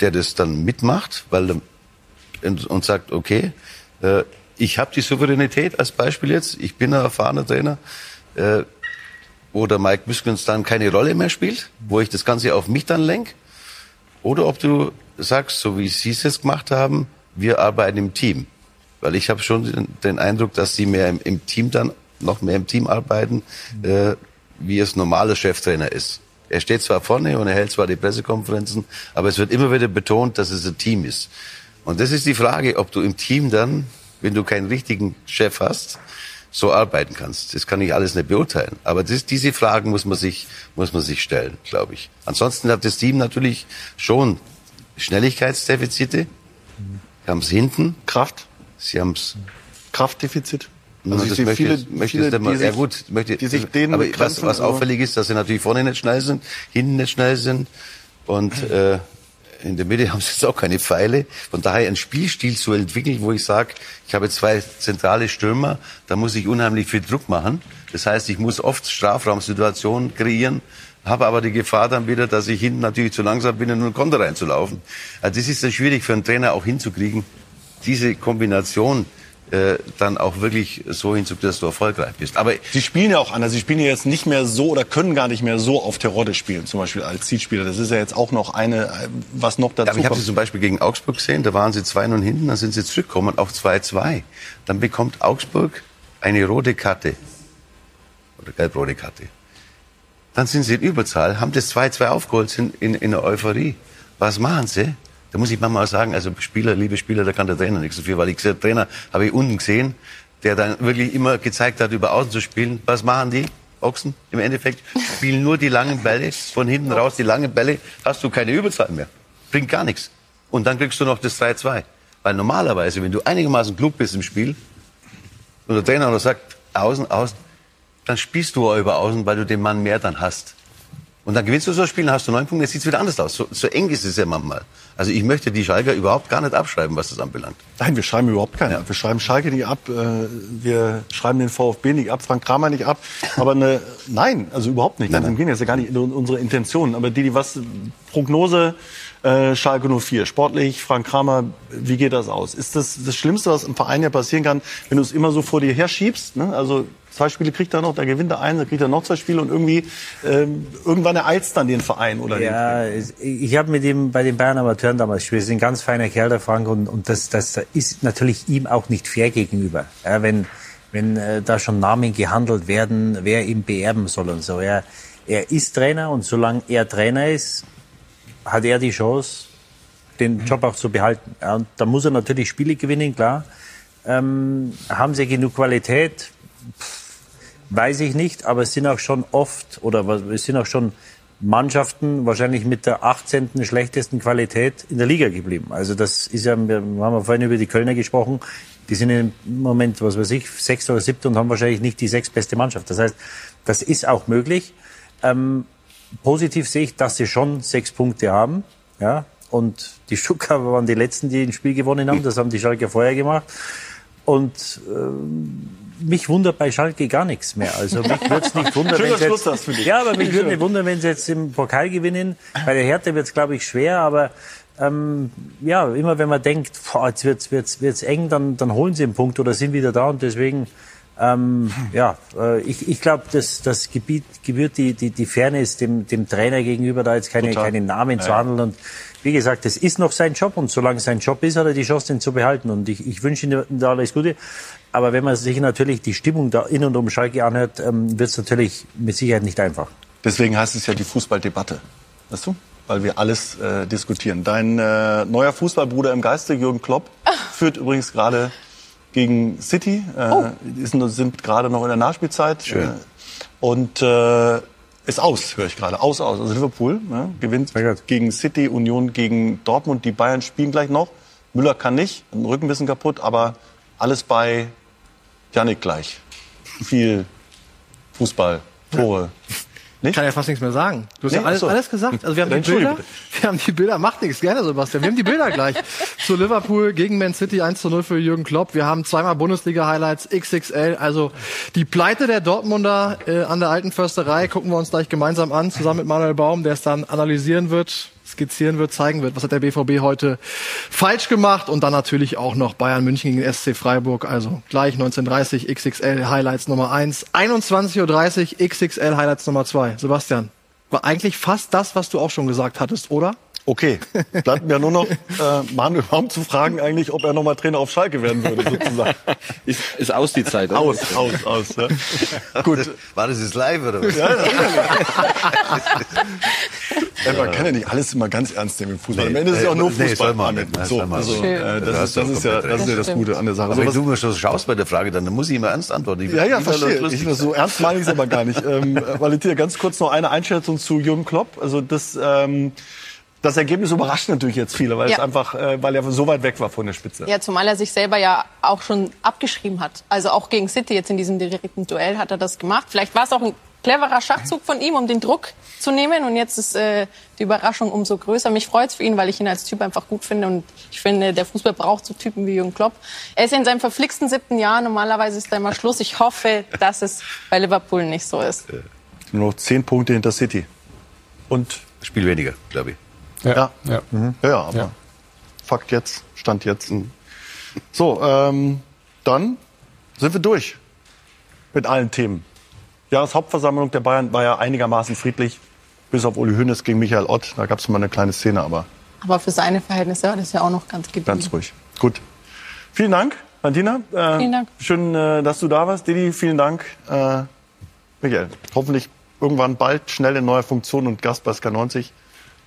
der das dann mitmacht, weil und, sagt, okay, äh, ich habe die Souveränität als Beispiel jetzt, ich bin ein erfahrener Trainer, äh, wo der Mike Büskens dann keine Rolle mehr spielt, wo ich das Ganze auf mich dann lenk, oder ob du sagst, so wie Sie es jetzt gemacht haben, wir arbeiten im Team. Weil ich habe schon den, Eindruck, dass Sie mehr im, im, Team dann, noch mehr im Team arbeiten, äh, wie es normaler Cheftrainer ist. Er steht zwar vorne und er hält zwar die Pressekonferenzen, aber es wird immer wieder betont, dass es ein Team ist. Und das ist die Frage, ob du im Team dann, wenn du keinen richtigen Chef hast, so arbeiten kannst. Das kann ich alles nicht beurteilen. Aber das, diese Fragen muss man sich, muss man sich stellen, glaube ich. Ansonsten hat das Team natürlich schon Schnelligkeitsdefizite. Sie haben es hinten. Kraft. Sie haben es. Kraftdefizit. Also das möchte, viele, möchte viele, mal, ja gut, möchte, die sich denen aber was, was auffällig ist, dass sie natürlich vorne nicht schnell sind, hinten nicht schnell sind und äh, in der Mitte haben sie jetzt auch keine Pfeile. Von daher ein Spielstil zu entwickeln, wo ich sage, ich habe zwei zentrale Stürmer, da muss ich unheimlich viel Druck machen. Das heißt, ich muss oft Strafraumsituationen kreieren, habe aber die Gefahr dann wieder, dass ich hinten natürlich zu langsam bin, in einen Konter reinzulaufen. Also das ist dann schwierig für einen Trainer auch hinzukriegen, diese Kombination äh, dann auch wirklich so hinzukriegen, dass du erfolgreich bist. Aber Sie spielen ja auch anders. Sie spielen ja jetzt nicht mehr so oder können gar nicht mehr so auf Terodde spielen, zum Beispiel als Zielspieler. Das ist ja jetzt auch noch eine, was noch dazu ja, Ich habe Sie zum Beispiel gegen Augsburg gesehen, da waren Sie 2-0 hinten, dann sind Sie zurückgekommen auf 2-2. Dann bekommt Augsburg eine rote Karte. Oder gelb-rote Karte. Dann sind Sie in Überzahl, haben das 2-2 aufgeholt, sind in, in der Euphorie. Was machen Sie? Da muss ich manchmal auch sagen, also Spieler, liebe Spieler, da kann der Trainer nichts dafür, weil ich der Trainer habe ich unten gesehen, der dann wirklich immer gezeigt hat, über Außen zu spielen. Was machen die? Ochsen im Endeffekt spielen nur die langen Bälle von hinten raus. Die langen Bälle hast du keine Überzahl mehr. Bringt gar nichts. Und dann kriegst du noch das 3-2. Weil normalerweise, wenn du einigermaßen klug bist im Spiel und der Trainer noch sagt, außen, außen, dann spielst du auch über außen, weil du den Mann mehr dann hast. Und dann gewinnst du so ein Spiel, dann hast du neun Punkte, jetzt sieht es wieder anders aus. So, so eng ist es ja manchmal. Also ich möchte die Schalker überhaupt gar nicht abschreiben, was das anbelangt. Nein, wir schreiben überhaupt keinen ja. Wir schreiben Schalke nicht ab, äh, wir schreiben den VfB nicht ab, Frank Kramer nicht ab. Aber eine, nein, also überhaupt nicht. Nein, nein. Das ist ja gar nicht unsere Intention. Aber die, die was, Prognose, äh, Schalke 04. Sportlich, Frank Kramer, wie geht das aus? Ist das das Schlimmste, was im Verein ja passieren kann, wenn du es immer so vor dir herschiebst? Ne? Also zwei Spiele kriegt er noch, da gewinnt er einen, dann kriegt er noch zwei Spiele und irgendwie ähm, irgendwann ereilt dann den Verein oder Ja, ich habe mit ihm bei den Bayern Amateuren damals gespielt. Das ist ein ganz feiner Kerl, der Frank, und, und das, das ist natürlich ihm auch nicht fair gegenüber. Ja, wenn wenn äh, da schon Namen gehandelt werden, wer ihn beerben soll und so. Er, er ist Trainer und solange er Trainer ist, hat er die Chance, den Job auch zu behalten. Ja, und da muss er natürlich Spiele gewinnen, klar. Ähm, haben sie genug Qualität? Pff, weiß ich nicht, aber es sind auch schon oft oder es sind auch schon Mannschaften wahrscheinlich mit der 18. schlechtesten Qualität in der Liga geblieben. Also das ist ja, wir haben ja vorhin über die Kölner gesprochen, die sind im Moment, was weiß ich, sechs oder siebte und haben wahrscheinlich nicht die sechstbeste Mannschaft. Das heißt, das ist auch möglich. Ähm, positiv sehe ich, dass sie schon sechs Punkte haben. Ja, und die Stuttgarter waren die Letzten, die ein Spiel gewonnen haben. Das haben die Schalke vorher gemacht. Und ähm, mich wundert bei Schalke gar nichts mehr. Also mich würde es nicht wundern, wenn sie jetzt, ja, aber mich würde nicht wundern, wenn sie jetzt im Pokal gewinnen. Bei der Härte wird es, glaube ich, schwer, aber ähm, ja, immer wenn man denkt, boah, jetzt wird's wird's wird's eng, dann dann holen sie einen Punkt oder sind wieder da und deswegen ähm, ja, äh, ich, ich glaube, dass das Gebiet gebührt die, die, die Fairness dem, dem Trainer gegenüber, da jetzt keine, keine Namen ja. zu handeln. Und wie gesagt, das ist noch sein Job und solange es sein Job ist, hat er die Chance, den zu behalten. Und ich, ich wünsche ihm da alles Gute. Aber wenn man sich natürlich die Stimmung da in und um Schalke anhört, ähm, wird es natürlich mit Sicherheit nicht einfach. Deswegen heißt es ja die Fußballdebatte. Weißt du? Weil wir alles äh, diskutieren. Dein äh, neuer Fußballbruder im Geiste, Jürgen Klopp, führt übrigens gerade gegen City. Äh, oh. sind, sind gerade noch in der Nachspielzeit. Schön. Äh, und äh, ist aus, höre ich gerade. Aus, aus. Also Liverpool ne, gewinnt gegen City, Union gegen Dortmund. Die Bayern spielen gleich noch. Müller kann nicht, den Rücken ein bisschen kaputt, aber alles bei Janik gleich. Viel Fußball, Tore. Nicht? Ich kann ja fast nichts mehr sagen. Du hast nee, ja alles, so. alles gesagt. Also wir haben die Bilder. Wir haben die Bilder. Macht nichts, gerne, Sebastian. Wir haben die Bilder gleich. Zu Liverpool gegen Man City 1 zu 0 für Jürgen Klopp. Wir haben zweimal Bundesliga-Highlights, XXL. Also die Pleite der Dortmunder äh, an der alten Försterei gucken wir uns gleich gemeinsam an, zusammen mit Manuel Baum, der es dann analysieren wird. Skizzieren wird, zeigen wird, was hat der BVB heute falsch gemacht und dann natürlich auch noch Bayern München gegen SC Freiburg, also gleich 1930 XXL Highlights Nummer 1, 21.30 Uhr XXL Highlights Nummer 2. Sebastian, war eigentlich fast das, was du auch schon gesagt hattest, oder? Okay, bleibt mir nur noch äh, Manuel Baum zu fragen, eigentlich, ob er nochmal Trainer auf Schalke werden würde, sozusagen. Ist, ist aus die Zeit. Oder? Aus, aus, aus. Ja. Gut. War das jetzt live oder was? Ja, ja, man kann ja nicht alles immer ganz ernst nehmen im Fußball. Am Ende ist es ja auch nur Nee, Fußball. soll man so, also, äh, Da das, ist, das, ist ja, das ist ja das Gute an der Sache. Aber wenn du mir schon schaust bei der Frage, dann muss ich immer ernst antworten. Ich Ja, ja, verstehe. Ich, so ernst meine ich es aber gar nicht. Ähm, Valentina, ganz kurz noch eine Einschätzung zu Jürgen Klopp. Also das, ähm, das Ergebnis überrascht natürlich jetzt viele, weil es Ja. einfach, äh, weil er so weit weg war von der Spitze. Ja, zumal er sich selber ja auch schon abgeschrieben hat. Also auch gegen City jetzt in diesem direkten Duell hat er das gemacht. Vielleicht war es auch ein cleverer Schachzug von ihm, um den Druck zu nehmen. Und jetzt ist äh, die Überraschung umso größer. Mich freut's für ihn, weil ich ihn als Typ einfach gut finde. Und ich finde, der Fußball braucht so Typen wie Jürgen Klopp. Er ist ja in seinem verflixten siebten Jahr. Normalerweise ist da immer Schluss. Ich hoffe, dass es bei Liverpool nicht so ist. Nur noch zehn Punkte hinter City. Und Spiel weniger, glaube ich. Ja, Ja. Mhm. ja, aber Ja. Fakt jetzt, Stand jetzt. So, ähm, dann sind wir durch mit allen Themen. Jahreshauptversammlung der Bayern war ja einigermaßen friedlich, bis auf Uli Hoeneß gegen Michael Ott. Da gab es mal eine kleine Szene, aber Aber für seine Verhältnisse war das ja auch noch ganz gediegen. ganz ruhig. Gut. Vielen Dank, Valentina. Äh, Vielen Dank. Schön, äh, dass du da warst. Didi, vielen Dank. Äh, Michael, hoffentlich irgendwann bald schnell in neuer Funktion und Gast bei SK90.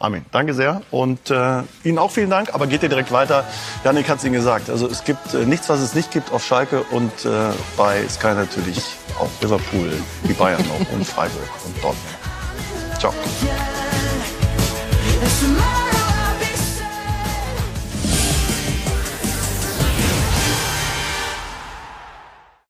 Amen. Danke sehr. Und äh, Ihnen auch vielen Dank. Aber geht ihr direkt weiter. Janik hat es Ihnen gesagt. Also es gibt äh, nichts, was es nicht gibt auf Schalke und äh, bei Sky natürlich auch Liverpool, die Bayern noch und Freiburg und Dortmund. Ciao.